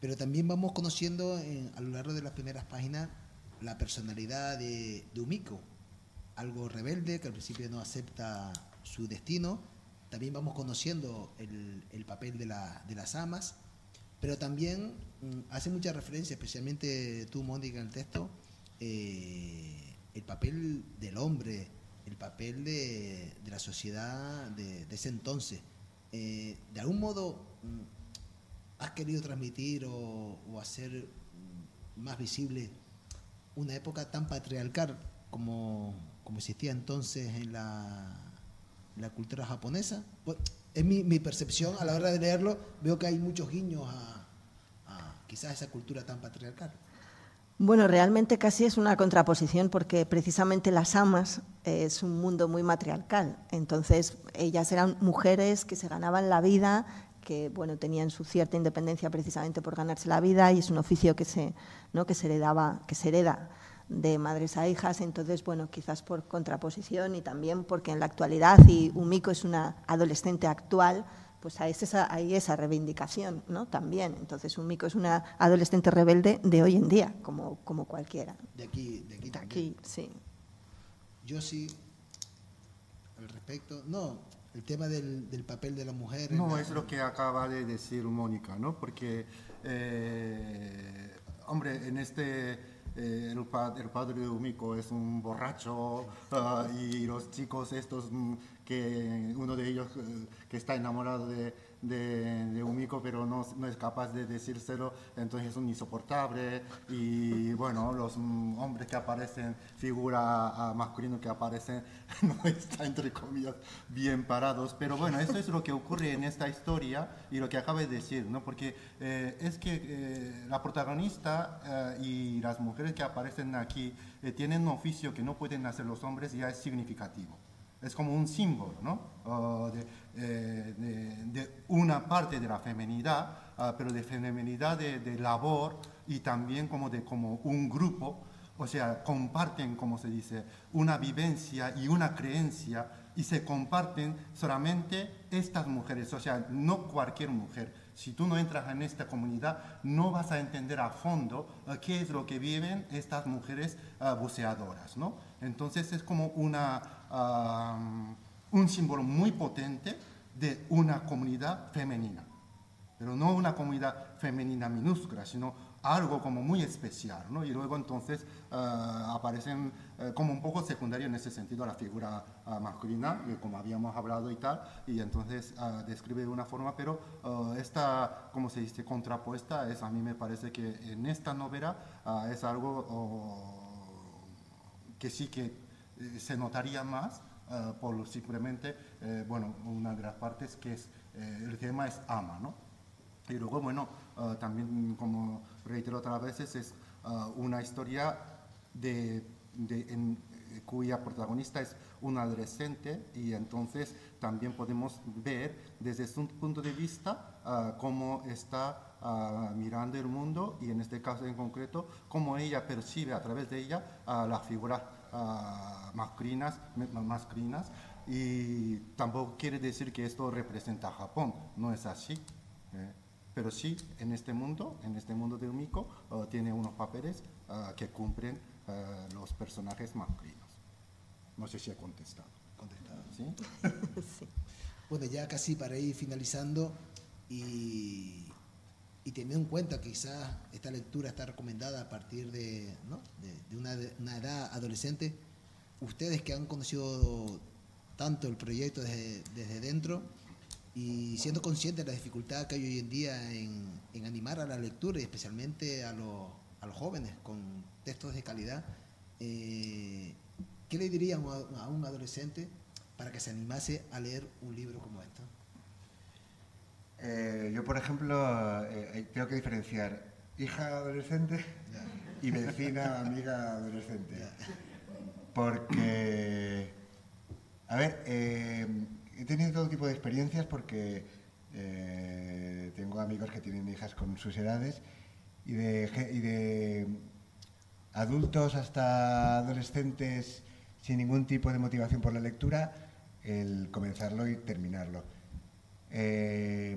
Pero también vamos conociendo en, a lo largo de las primeras páginas la personalidad de, de algo rebelde que al principio no acepta su destino. También vamos conociendo el, el papel de, la, de, las amas, pero también mm, hace mucha referencia, especialmente tú, Mónica, en el texto, eh, el papel del hombre, el papel de, la sociedad de, de ese entonces. Eh, de algún modo, mm, has querido transmitir o, hacer más visible una época tan patriarcal como, como existía entonces en la, la cultura japonesa? Pues, es mi, mi, percepción a la hora de leerlo, veo que hay muchos guiños a, quizás esa cultura tan patriarcal. Bueno, realmente casi es una contraposición porque precisamente las amas es un mundo muy matriarcal. Entonces, ellas eran mujeres que se ganaban la vida que bueno, tenían su cierta independencia precisamente por ganarse la vida y es un oficio que se, ¿no? que se, heredaba, que se hereda de madres a hijas, entonces, bueno, quizás por contraposición y también porque en la actualidad, y Umiko es una adolescente actual, pues hay esa, hay esa reivindicación ¿no? también. Entonces, Umiko es una adolescente rebelde de hoy en día, como, como cualquiera. De aquí, de aquí. De aquí, sí. Yo sí, al respecto, no, el tema del, del, papel de la mujer. No, la... es lo que acaba de decir Mónica, ¿no? Porque, eh, hombre, en este eh, el, pa- el padre de Umiko es un borracho ah, y los chicos estos mm, que uno de ellos eh, que está enamorado de, de, de Umiko pero no, no es capaz de decírselo, entonces es un insoportable y bueno, los hombres que aparecen, figura ah, masculino que aparecen, no está entre comillas bien parados, pero bueno, eso es lo que ocurre en esta historia y lo que acabo de decir, ¿no? Porque eh, es que eh, la protagonista eh, y las mujeres que aparecen aquí eh, tienen un oficio que no pueden hacer los hombres y ya es significativo. Es como un símbolo, ¿no? Ah, de, eh, de- una parte de la feminidad, ah, pero de feminidad de, de labor y también como de como un grupo, o sea, comparten, como se dice, una vivencia y una creencia y se comparten solamente estas mujeres, o sea, no cualquier mujer. Si tú no entras en esta comunidad, no vas a entender a fondo eh, qué es lo que viven estas mujeres ah, buceadoras, ¿no? Entonces es como una, ah, un símbolo muy potente de una comunidad femenina pero no una comunidad femenina minúscula, sino algo como muy especial, ¿no? Y luego entonces ah, aparecen eh, como un poco secundario en ese sentido la figura ah, masculina, como habíamos hablado y tal, y entonces describe de una forma, pero esta, como se dice, contrapuesta, es, a mí me parece que en esta novela es algo oh, que sí que se notaría más eh, por simplemente, eh, bueno, una de las partes que es, eh, el tema es ama, ¿no? Y luego, bueno, eh, también, como reitero otras veces, es eh, una historia de, de- en- cuya protagonista es un adolescente y entonces también podemos ver desde su punto de vista cómo está ah, mirando el mundo y en este caso en concreto cómo ella percibe a través de ella ah, las figuras ah, masculinas, masculinas y tampoco quiere decir que esto representa a Japón, no es así. ¿eh? Pero sí, en este mundo, en este mundo de Umiko, eh, tiene unos papeles eh, que cumplen los personajes masculinos. No sé si he contestado. Contestado. ¿Sí? Bueno, ya casi para ir finalizando y, y teniendo en cuenta que quizás esta lectura está recomendada a partir de, ¿no? de, una, edad adolescente, ustedes que han conocido tanto el proyecto desde, desde dentro y siendo conscientes de la dificultad que hay hoy en día en, en animar a la lectura y especialmente a los, a los jóvenes con textos de calidad, eh, ¿qué le dirían a un adolescente para que se animase a leer un libro como este? Eh, yo, por ejemplo, eh, eh, tengo que diferenciar hija adolescente y vecina, amiga adolescente. Porque, a ver, he tenido todo tipo de experiencias porque tengo amigos que tienen hijas con sus edades y de, y de adultos hasta adolescentes sin ningún tipo de motivación por la lectura, el comenzarlo y terminarlo. Eh,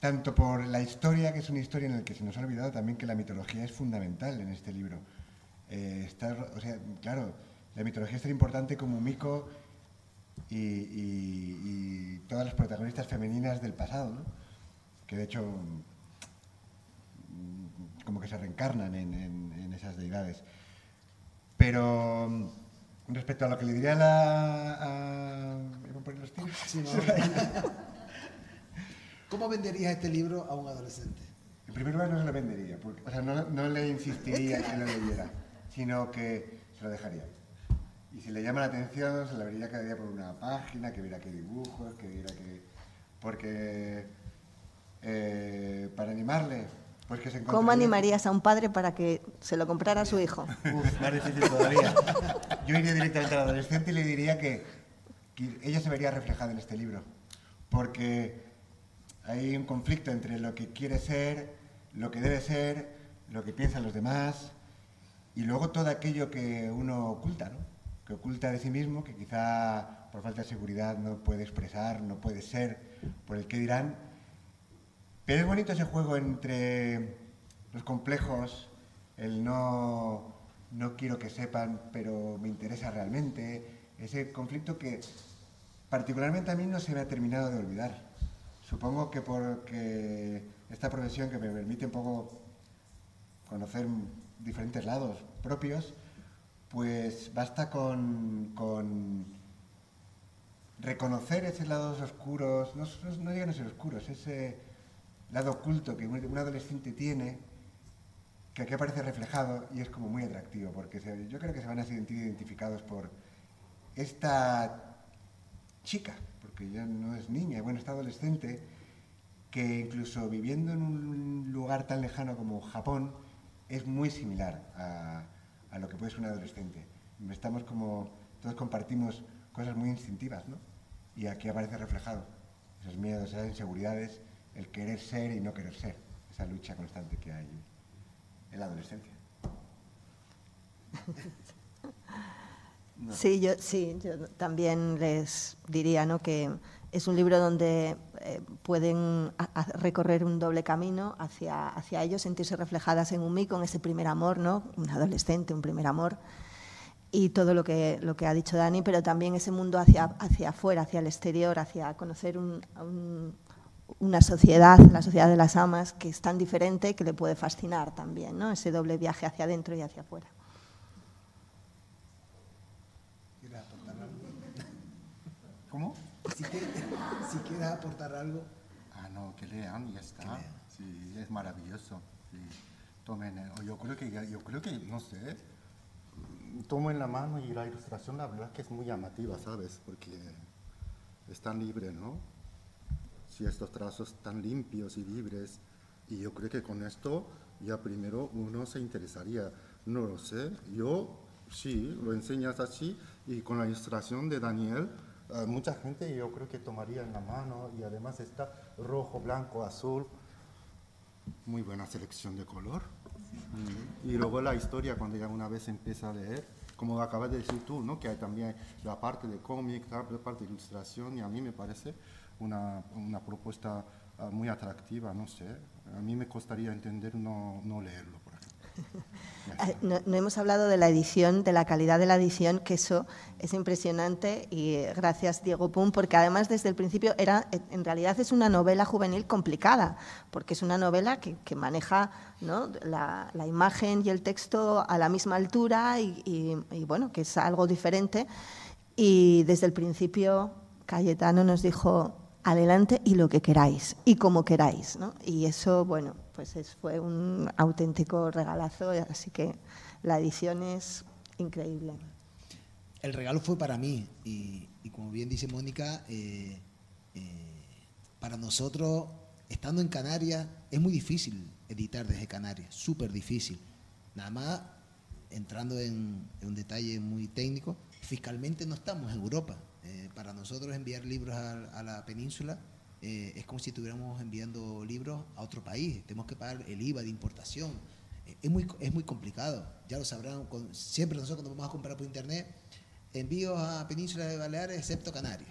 tanto por la historia, que es una historia en la que se nos ha olvidado también que la mitología es fundamental en este libro. Eh, claro, la mitología es tan importante como Miko y, todas las protagonistas femeninas del pasado, ¿no? que de hecho mm, como que se reencarnan en, esas deidades. Pero respecto a lo que le diría a la... A, ¿me voy a poner los tiros? ¿Cómo venderías este libro a un adolescente? En primer lugar no se lo vendería, porque, o sea, no, no le insistiría en que lo leyera, sino que se lo dejaría. Y si le llama la atención, se la vería cada día por una página, que viera qué dibujos, que viera qué... Porque eh, para animarle, pues que se encontraría... ¿Cómo animarías a un padre para que se lo comprara a su hijo? Uf, más difícil todavía. Yo iría directamente al adolescente y le diría que, que ella se vería reflejada en este libro. Porque hay un conflicto entre lo que quiere ser, lo que debe ser, lo que piensan los demás y luego todo aquello que uno oculta, ¿no? Que oculta de sí mismo, que quizá por falta de seguridad no puede expresar, no puede ser, por el que dirán. Pero es bonito ese juego entre los complejos, el no, no quiero que sepan, pero me interesa realmente, ese conflicto que particularmente a mí no se me ha terminado de olvidar. Supongo que porque esta profesión que me permite un poco conocer diferentes lados propios, pues basta con, con reconocer esos lados oscuros, no, no llegan a ser oscuros, ese lado oculto que un, adolescente tiene, que aquí aparece reflejado y es como muy atractivo, porque yo creo que se van a sentir identificados por esta chica, porque ya no es niña, bueno, esta adolescente, que incluso viviendo en un lugar tan lejano como Japón, es muy similar a lo que puede ser un adolescente. Estamos como, todos compartimos cosas muy instintivas, ¿no? Y aquí aparece reflejado esos miedos, esas inseguridades, el querer ser y no querer ser, esa lucha constante que hay en la adolescencia. Sí, yo, sí, yo también les diría ¿no? que es un libro donde eh, pueden recorrer un doble camino hacia, hacia ellos, sentirse reflejadas en un mí con ese primer amor, ¿no? un adolescente, un primer amor, y todo lo que, lo que ha dicho Dani, pero también ese mundo hacia, hacia afuera, hacia el exterior, hacia conocer una sociedad, la sociedad de las amas, que es tan diferente que le puede fascinar también, ¿no? ese doble viaje hacia adentro y hacia afuera. ¿Cómo? Si quieres, aportar algo. Ah, no, que lean, ya está. Sí, es maravilloso. Tomen, eh, yo creo que, yo creo que, no sé, tomo en la mano y la ilustración, la verdad que es muy llamativa, ¿sabes? Porque es tan libre, ¿no? Si estos trazos tan limpios y libres, y yo creo que con esto ya primero uno se interesaría, no lo sé, yo sí, lo enseñas así, y con la ilustración de Daniel, mucha gente yo creo que tomaría en la mano, y además está rojo, blanco, azul, muy buena selección de color. Y luego la historia, cuando ya una vez empieza a leer, como acabas de decir tú, ¿no? que hay también la parte de cómic, la parte de ilustración, y a mí me parece una, una propuesta ah, muy atractiva, no sé. A mí me costaría entender no, no leerlo, por ejemplo. Eh, no, hemos hablado de la edición, de la calidad de la edición, que eso es impresionante y eh, gracias Diego Pum, porque además desde el principio era, en realidad es una novela juvenil complicada, porque es una novela que, maneja la, imagen y el texto a la misma altura y, bueno, que es algo diferente. Y desde el principio Cayetano nos dijo, adelante y lo que queráis y como queráis. ¿no? Y eso, bueno, pues fue un auténtico regalazo, así que la edición es increíble. El regalo fue para mí y, como bien dice Mónica, eh, eh, para nosotros, estando en Canarias, es muy difícil editar desde Canarias, súper difícil. Nada más, entrando en, un detalle muy técnico, fiscalmente no estamos en Europa. Eh, para nosotros enviar libros a la península eh, es como si estuviéramos enviando libros a otro país. Tenemos que pagar el IVA de importación. Eh, es, muy, es muy complicado. Ya lo sabrán. siempre nosotros cuando vamos a comprar por internet, envíos a Península de Baleares, excepto Canarias.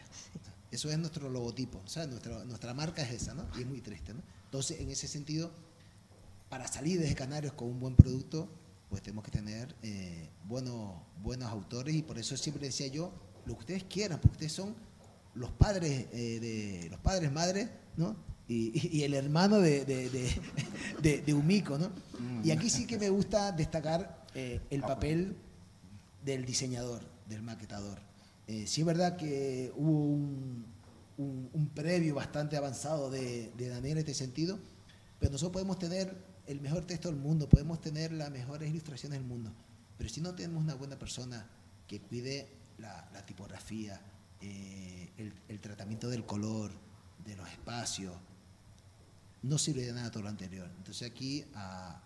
Eso es nuestro logotipo. Nuestra, nuestra marca es esa, ¿no? Y es muy triste, ¿no? Entonces, en ese sentido, para salir desde Canarias con un buen producto, pues tenemos que tener eh, buenos, buenos autores y por eso siempre decía yo, lo que ustedes quieran, porque ustedes son los padres, eh, de, los padres madres, ¿no? Y, el hermano de, de, de, Umiko, ¿no? Y aquí sí que me gusta destacar eh, el papel del diseñador, del maquetador. Eh, sí es verdad que hubo un, un, previo bastante avanzado de, Daniel en este sentido, pero nosotros podemos tener el mejor texto del mundo, podemos tener las mejores ilustraciones del mundo, pero si no tenemos una buena persona que cuide la, la tipografía, eh, el, tratamiento del color, de los espacios, no sirve de nada todo lo anterior. Entonces aquí a,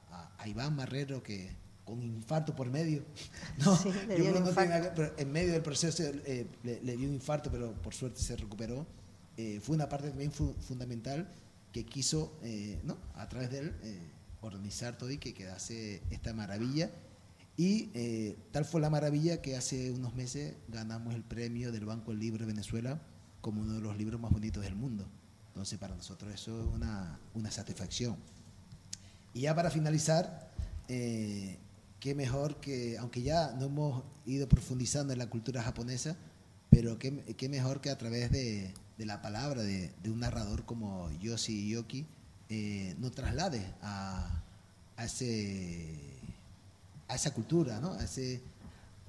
Iván Marrero, que con infarto por medio, no, en medio del proceso eh, le, dio un infarto, pero por suerte se recuperó, eh, fue una parte también fundamental que quiso, ¿no? a través de él, organizar todo y que quedase esta maravilla y eh, tal fue la maravilla que hace unos meses ganamos el premio del Banco de Venezuela como uno de los libros más bonitos del mundo. Entonces, para nosotros eso es una, una satisfacción. Y ya para finalizar, eh, qué mejor que, aunque ya no hemos ido profundizando en la cultura japonesa, pero qué, qué mejor que a través de, de la palabra de, de, un narrador como Yoshi Yoki, eh, nos traslade a, a, ese, a esa cultura, ¿no? a, ese,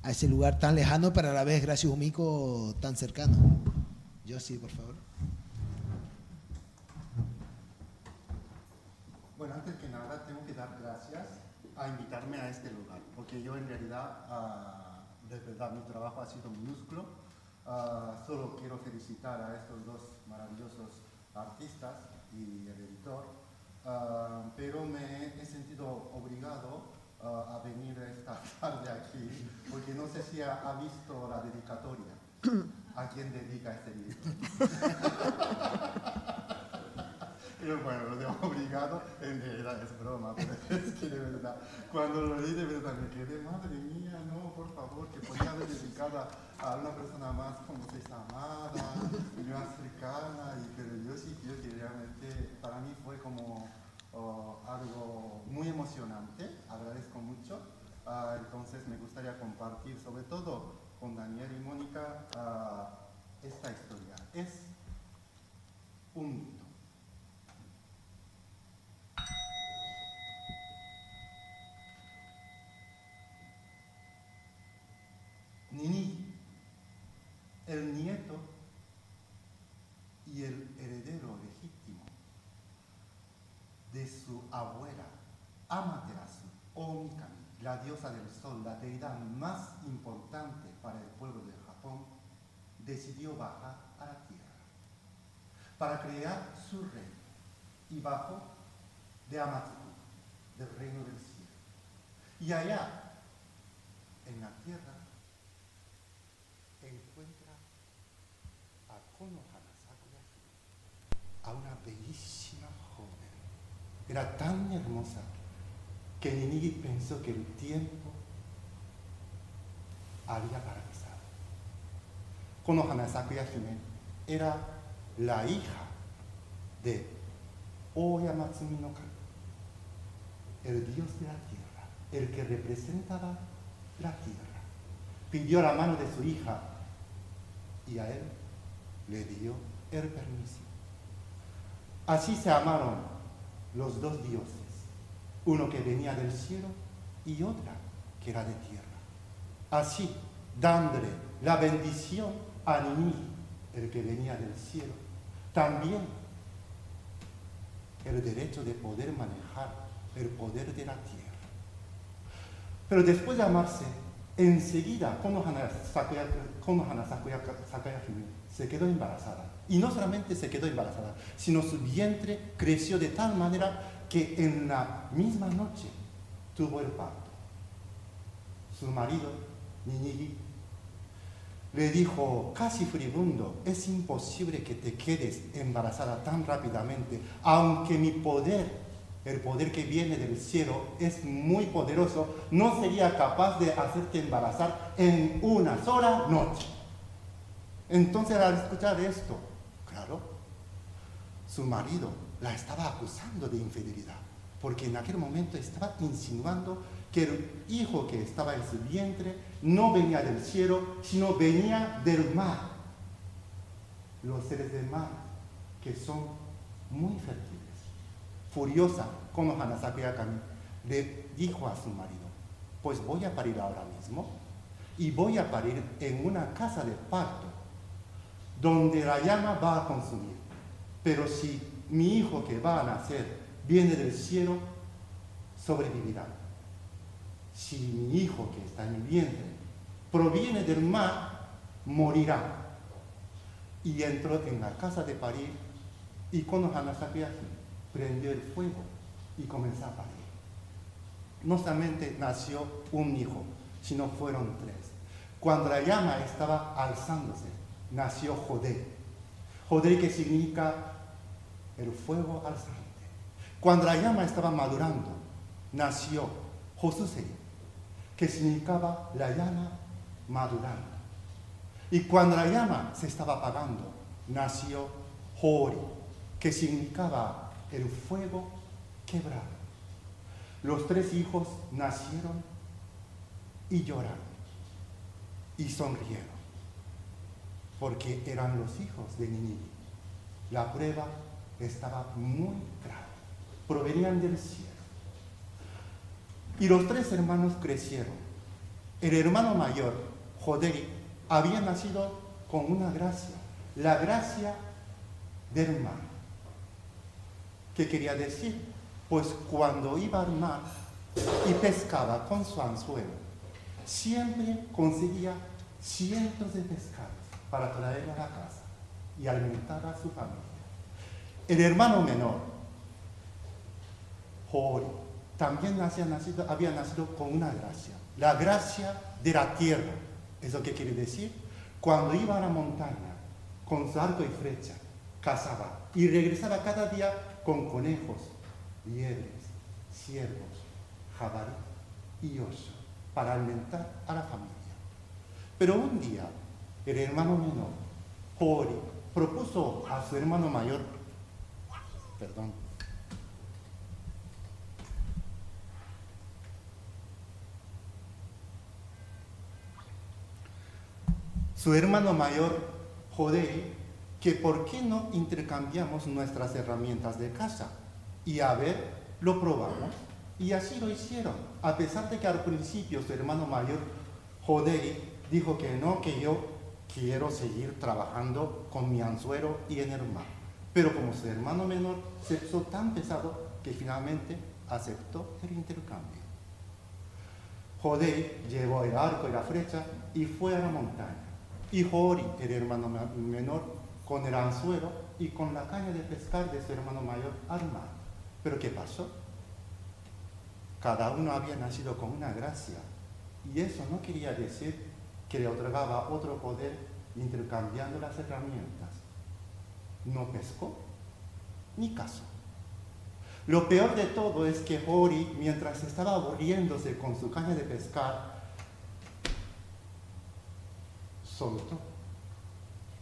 a ese lugar tan lejano, pero a la vez, gracias Humico, tan cercano. Yo sí, por favor. Bueno, antes que nada tengo que dar gracias a invitarme a este lugar, porque yo en realidad, ah, de verdad, mi trabajo ha sido minúsculo. Ah, solo quiero felicitar a estos dos maravillosos artistas y el editor, ah, pero me he sentido obligado ah, a venir esta tarde aquí, porque no sé si ha, ha visto la dedicatoria. ¿A quién dedica este libro? Pero bueno, lo obligado en realidad es broma, pero es que de verdad, cuando lo leí de verdad me quedé, madre mía, no, por favor, que podía haber dedicado a, una persona más como se amada, y más cercana, y, pero yo sí creo que realmente para mí fue como algo muy emocionante, agradezco mucho, Ah, entonces me gustaría compartir sobre todo con Daniel y Mónica ah, esta historia. Es un mito. Nini, el nieto y el heredero de su abuela Amaterasu Omikami, la diosa del sol, la deidad más importante para el pueblo de Japón, decidió bajar a la tierra para crear su reino y bajo de Amaterasu, del reino del cielo. Y allá, en la tierra, encuentra a Konohana Sakura a una bellísima. Era tan hermosa que Ninigi pensó que el tiempo había paralizado. Konohana Sakura Hime era la hija de Oya Matsumi no Kami, el dios de la tierra, el que representaba la tierra pidió la mano de su hija y a él le dio el permiso. Así se amaron los dos dioses, uno que venía del cielo y otra que era de tierra. Así, dándole la bendición a Nini, el que venía del cielo, también el derecho de poder manejar el poder de la tierra. Pero después de amarse, enseguida Konohana Sakura, Konohana se quedó embarazada. Y no solamente se quedó embarazada, sino su vientre creció de tal manera que en la misma noche tuvo el parto. Su marido, Ninigi, le dijo, casi furibundo, es imposible que te quedes embarazada tan rápidamente, aunque mi poder el poder que viene del cielo es muy poderoso, no sería capaz de hacerte embarazar en una sola noche. Entonces al escuchar esto, su marido la estaba acusando de infidelidad, porque en aquel momento estaba insinuando que el hijo que estaba en su vientre no venía del cielo, sino venía del mar. Los seres del mar, que son muy fértiles furiosa, Konohana Sakura Kami le dijo a su marido, pues voy a parir ahora mismo y voy a parir en una casa de parto donde la llama va a consumir. Pero si mi hijo que va a nacer viene del cielo, sobrevivirá. Si mi hijo que está en mi vientre proviene del mar, morirá. Y entró en la casa de parir y Konohana Sakura prendió el fuego y comenzó a parir. No solamente nació un hijo, sino fueron tres. Cuando la llama estaba alzándose, nació Jodé. Jodé que significa el fuego alzante. Cuando la llama estaba madurando, nació Josusei, que significaba la llama madurando. Y cuando la llama se estaba apagando, nació Hori, que significaba el fuego quebrado. Los tres hijos nacieron y lloraron y sonrieron, porque eran los hijos de Ninive. La prueba estaba muy grave, provenían del cielo. Y los tres hermanos crecieron. El hermano mayor, Joderi, había nacido con una gracia, la gracia del mar. ¿Qué quería decir? Pues cuando iba al mar y pescaba con su anzuelo, siempre conseguía cientos de pescados para traerlo a la casa y alimentar a su familia. El hermano menor, Jori, también había nacido, había nacido con una gracia, la gracia de la tierra. ¿Eso qué quiere decir? Cuando iba a la montaña con su arco y flecha, cazaba y regresaba cada día con conejos, liebres, ciervos, jabalí y oso para alimentar a la familia. Pero un día, el hermano menor, Jori, propuso a su hermano mayor, perdón, su hermano mayor, Jodei, que por qué no intercambiamos nuestras herramientas de casa y a ver, lo probamos. Y así lo hicieron, a pesar de que al principio su hermano mayor, Jodei, dijo que no, que yo quiero seguir trabajando con mi anzuelo y el mar. Pero como su hermano menor se hizo tan pesado que finalmente aceptó el intercambio. Jodei llevó el arco y la flecha y fue a la montaña. Y Jori, el hermano menor, con el anzuelo y con la caña de pescar de su hermano mayor al mar. Pero ¿qué pasó? Cada uno había nacido con una gracia. Y eso no quería decir que le otorgaba otro poder intercambiando las herramientas. No pescó ni cazó. Lo peor de todo es que Hori, mientras estaba aburriéndose con su caña de pescar, soltó.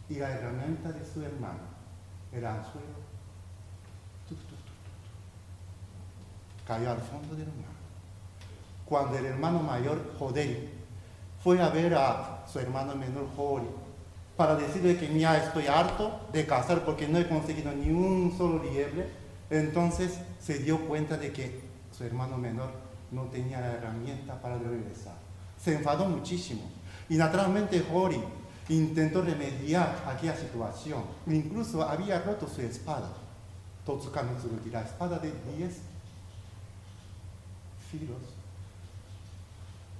Y la herramienta de su hermano, el anzuelo, tuf, cayó al fondo del mar. Cuando el hermano mayor, Jodei, fue a ver a su hermano menor Jori para decirle que ya estoy harto de cazar porque no he conseguido ni un solo liebre. Entonces se dio cuenta de que su hermano menor no tenía la herramienta para regresar. Se enfadó muchísimo. Y naturalmente Jori intentó remediar aquella situación. Incluso había roto su espada. Totsuka Mitsurugi, la espada de 10 filos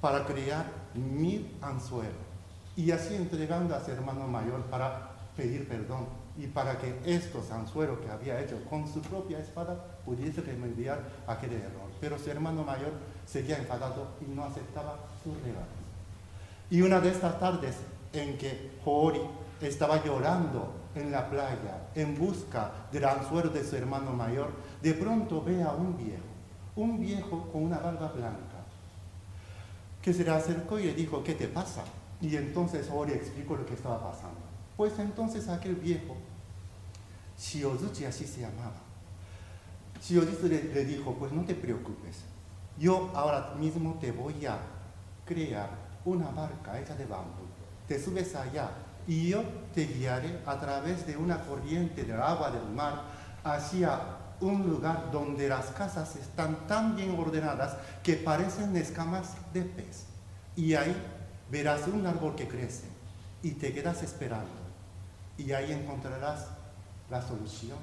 para crear mil anzuelos y así entregando a su hermano mayor para pedir perdón y para que estos anzuelos que había hecho con su propia espada pudiese remediar aquel error. Pero su hermano mayor seguía enfadado y no aceptaba su regalo. Y una de estas tardes en que Hori estaba llorando en la playa en busca del anzuelo de su hermano mayor, de pronto ve a un viejo, un viejo con una barba blanca que se le acercó y le dijo, ¿qué te pasa? Y entonces Ori explicó lo que estaba pasando. Pues entonces aquel viejo, Shiozuchi así se llamaba, Shiozuchi le, le dijo, pues no te preocupes, yo ahora mismo te voy a crear una barca hecha de bambú. Te subes allá y yo te guiaré a través de una corriente del agua del mar hacia un lugar donde las casas están tan bien ordenadas que parecen escamas de pez. Y ahí verás un árbol que crece y te quedas esperando. Y ahí encontrarás la solución.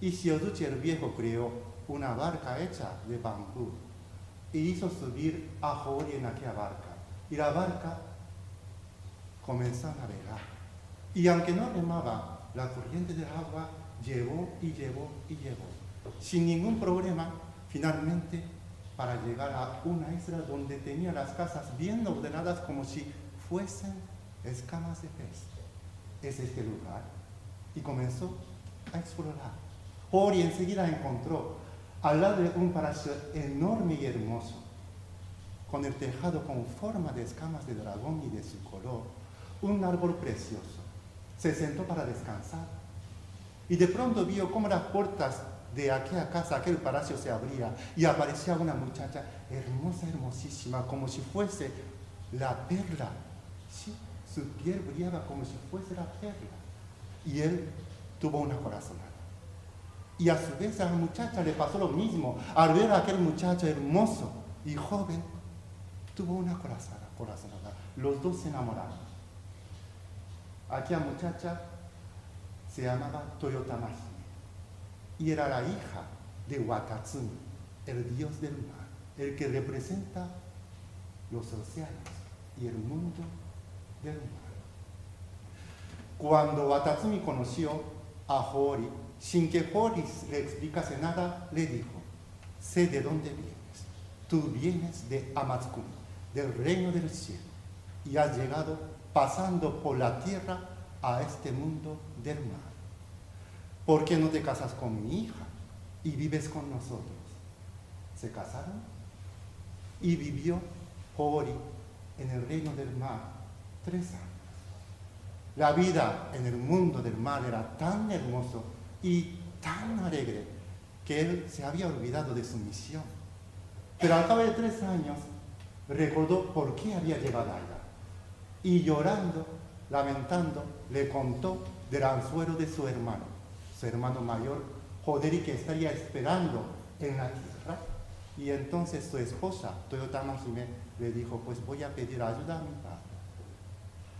Y Shioduchi el viejo creó una barca hecha de bambú y hizo subir a Hori en aquella barca. Y la barca comenzó a navegar. Y aunque no remaba, la corriente del agua llevó y llevó y llevó. Sin ningún problema, finalmente, para llegar a una isla donde tenía las casas bien ordenadas como si fuesen escamas de pez. Es este lugar. Y comenzó a explorar. Ori enseguida encontró al lado de un palacio enorme y hermoso, con el tejado con forma de escamas de dragón y de su color, un árbol precioso. Se sentó para descansar y de pronto vio cómo las puertas de aquella casa, aquel palacio se abría y aparecía una muchacha hermosa, hermosísima, como si fuese la perla. Sí, su piel brillaba como si fuese la perla. Y él tuvo una corazonada. Y a su vez a la muchacha le pasó lo mismo. Al ver a aquel muchacho hermoso, y joven tuvo una corazonada, corazonada. Los dos se enamoraron. Aquella muchacha se llamaba Toyota Mahime y era la hija de Watatsumi, el dios del mar, el que representa los océanos y el mundo del mar. Cuando Watatsumi conoció a Hori, sin que Hori le explicase nada, le dijo, sé de dónde vienes. Tú vienes de Amatsukuni, del reino del cielo, y has llegado pasando por la tierra a este mundo del mar. ¿Por qué no te casas con mi hija y vives con nosotros? Se casaron y vivió Hori en el reino del mar tres años. La vida en el mundo del mar era tan hermoso y tan alegre que él se había olvidado de su misión. Pero al cabo de tres años recordó por qué había llegado allá. Y llorando, lamentando, le contó del anzuelo de su hermano, su hermano mayor, Joderi, que estaría esperando en la tierra. Y entonces su esposa, Toyota Mahime, le dijo, pues voy a pedir ayuda a mi padre.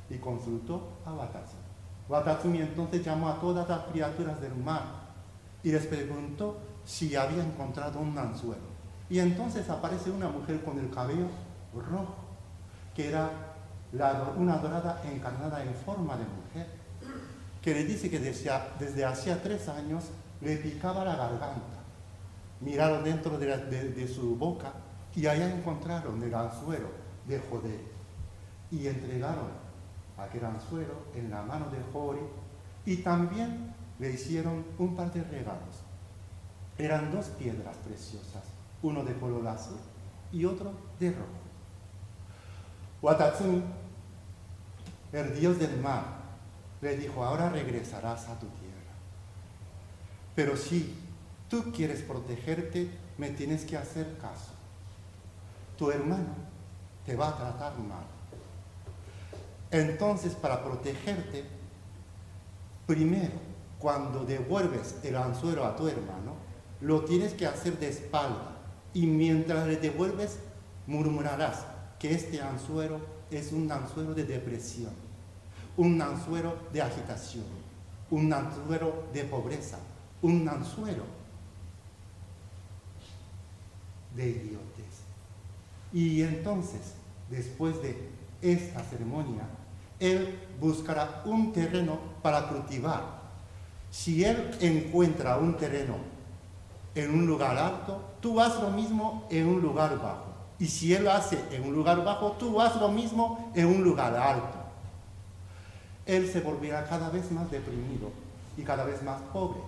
Y consultó a Watatsumi. Watatsumi entonces llamó a todas las criaturas del mar y les preguntó si había encontrado un anzuelo. Y entonces aparece una mujer con el cabello rojo, que era la- una dorada encarnada en forma de mujer, que le dice que desde, desde hacía tres años le picaba la garganta. Miraron dentro de, la- de- de su boca y allá encontraron el anzuelo de Joder. Y entregaron aquel anzuelo en la mano de Jori y también le hicieron un par de regalos. Eran dos piedras preciosas, uno de color azul y otro de rojo. Watatsumi, el dios del mar, le dijo, ahora regresarás a tu tierra. Pero si tú quieres protegerte, me tienes que hacer caso. Tu hermano te va a tratar mal. Entonces, para protegerte, primero, cuando devuelves el anzuelo a tu hermano, lo tienes que hacer de espalda. Y mientras le devuelves, murmurarás que este anzuelo es un anzuelo de depresión, un anzuelo de agitación, un anzuelo de pobreza, un anzuelo de idiotez. Y entonces, después de esta ceremonia, él buscará un terreno para cultivar. Si él encuentra un terreno en un lugar alto, tú haz lo mismo en un lugar bajo. Y si él hace en un lugar bajo, tú haz lo mismo en un lugar alto. Él se volverá cada vez más deprimido y cada vez más pobre.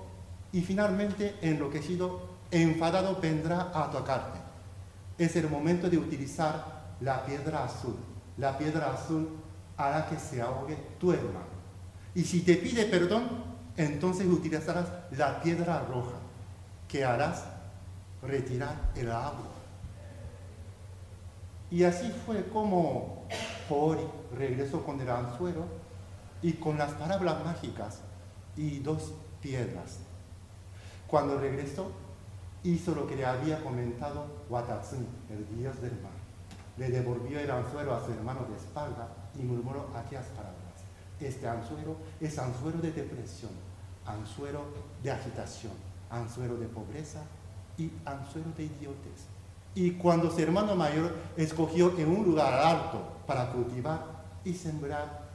Y finalmente, enloquecido, enfadado, vendrá a atacarte. Es el momento de utilizar la piedra azul. La piedra azul hará que se ahogue tu hermano. Y si te pide perdón, entonces utilizarás la piedra roja, que harás retirar el agua. Y así fue como Hori regresó con el anzuelo y con las palabras mágicas y dos piedras. Cuando regresó, hizo lo que le había comentado Watatsumi, el dios del mar. Le devolvió el anzuelo a su hermano de espalda y murmuró aquellas palabras. Este anzuelo es anzuelo de depresión, anzuelo de agitación, anzuelo de pobreza y anzuelo de idiotez. Y cuando su hermano mayor escogió en un lugar alto para cultivar y sembrar,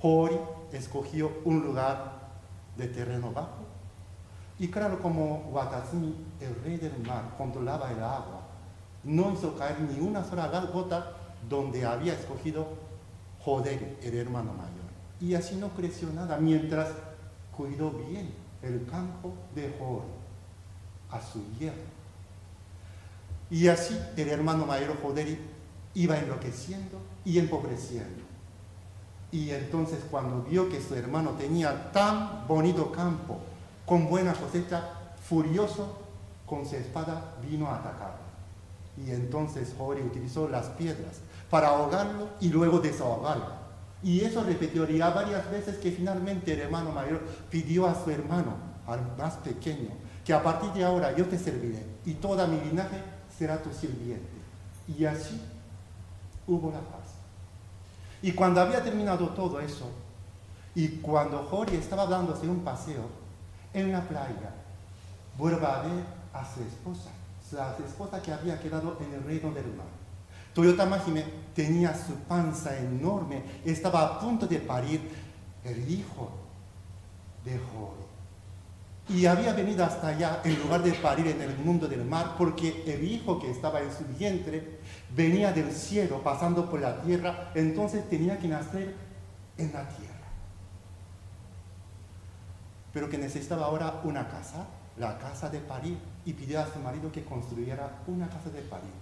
Hori escogió un lugar de terreno bajo. Y claro, como Watatsumi, el rey del mar, controlaba el agua, no hizo caer ni una sola gota donde había escogido Joder, el hermano mayor. Y así no creció nada mientras cuidó bien el campo de Hori a su hierro. Y así el hermano mayor Joderi iba enloqueciendo y empobreciendo. Y entonces cuando vio que su hermano tenía tan bonito campo, con buena cosecha, furioso, con su espada vino a atacarlo. Y entonces Joderi utilizó las piedras para ahogarlo y luego desahogarlo. Y eso repetiría varias veces que finalmente el hermano mayor pidió a su hermano, al más pequeño, que a partir de ahora yo te serviré y toda mi linaje será tu sirviente. Y así hubo la paz. Y cuando había terminado todo eso, y cuando Jorge estaba dándose un paseo en la playa, vuelve a ver a su esposa, su esposa que había quedado en el reino del mar. Toyota Mahime tenía su panza enorme, estaba a punto de parir el hijo de Jorge. Y había venido hasta allá en lugar de parir en el mundo del mar, porque el hijo que estaba en su vientre venía del cielo pasando por la tierra, entonces tenía que nacer en la tierra. Pero que necesitaba ahora una casa, la casa de parir, y pidió a su marido que construyera una casa de parir.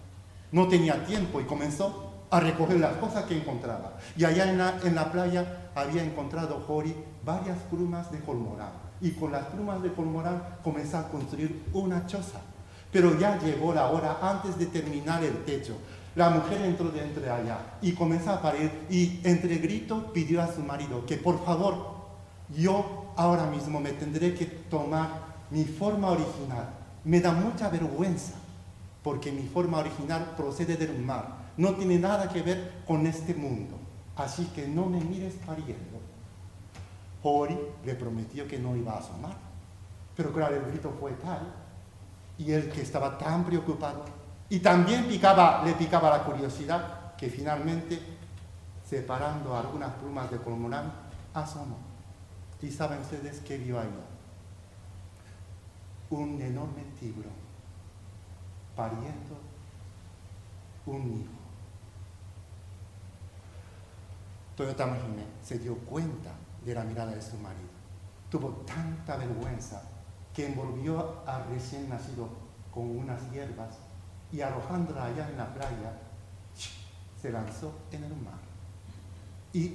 No tenía tiempo y comenzó a recoger las cosas que encontraba. Y allá en la, playa había encontrado Jori varias plumas de colmorán y con las plumas de Colmorán comenzó a construir una choza. Pero ya llegó la hora antes de terminar el techo. La mujer entró de allá y comenzó a parir y entre gritos pidió a su marido que por favor, yo ahora mismo me tendré que tomar mi forma original. Me da mucha vergüenza porque mi forma original procede del mar. No tiene nada que ver con este mundo. Así que no me mires pariendo. Hori le prometió que no iba a asomar. Pero claro, el grito fue tal, y él que estaba tan preocupado, y también picaba, le picaba la curiosidad, que finalmente, separando algunas plumas de colmorán, asomó. ¿Y saben ustedes qué vio ahí? Un enorme tigre pariendo un hijo. Toyota Mahime se dio cuenta de la mirada de su marido. Tuvo tanta vergüenza que envolvió al recién nacido con unas hierbas y arrojándola allá en la playa, se lanzó en el mar. Y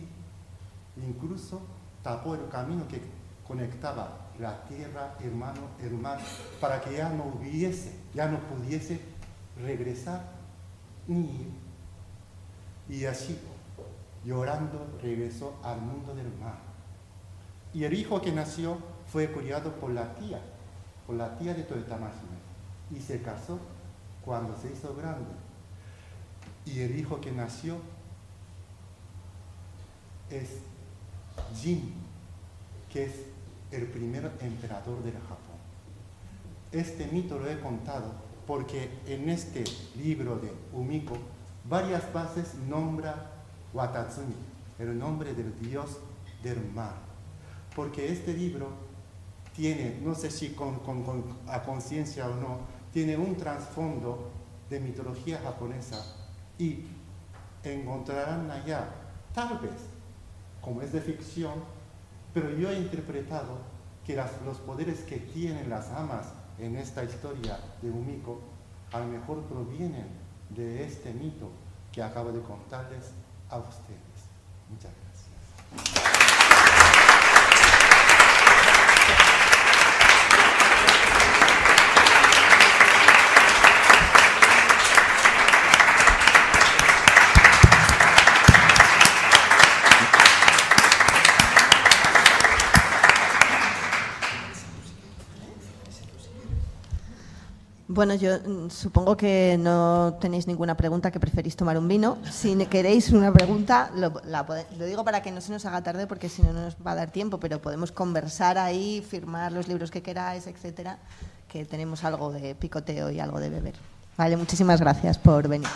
incluso tapó el camino que conectaba la tierra, hermano, el mar, para que ya no hubiese, ya no pudiese regresar ni ir. Y así, llorando, regresó al mundo del mar. Y el hijo que nació fue criado por la tía, por la tía de Toyota Y se casó cuando se hizo grande. Y el hijo que nació es Jin, que es el primer emperador del Japón. Este mito lo he contado porque en este libro de Umiko varias veces nombra Watatsumi, el nombre del dios del mar porque este libro tiene, no sé si con, a conciencia o no, tiene un trasfondo de mitología japonesa y encontrarán allá, tal vez, como es de ficción, pero yo he interpretado que los poderes que tienen las amas en esta historia de Umiko a lo mejor provienen de este mito que acabo de contarles a ustedes. Muchas gracias. Bueno, yo mm, supongo que no tenéis ninguna pregunta, que preferís tomar un vino. Si queréis una pregunta, lo, digo para que no se nos haga tarde, porque si no, no nos va a dar tiempo, pero podemos conversar ahí, firmar los libros que queráis, etcétera, que tenemos algo de picoteo y algo de beber. Vale, muchísimas gracias por venir.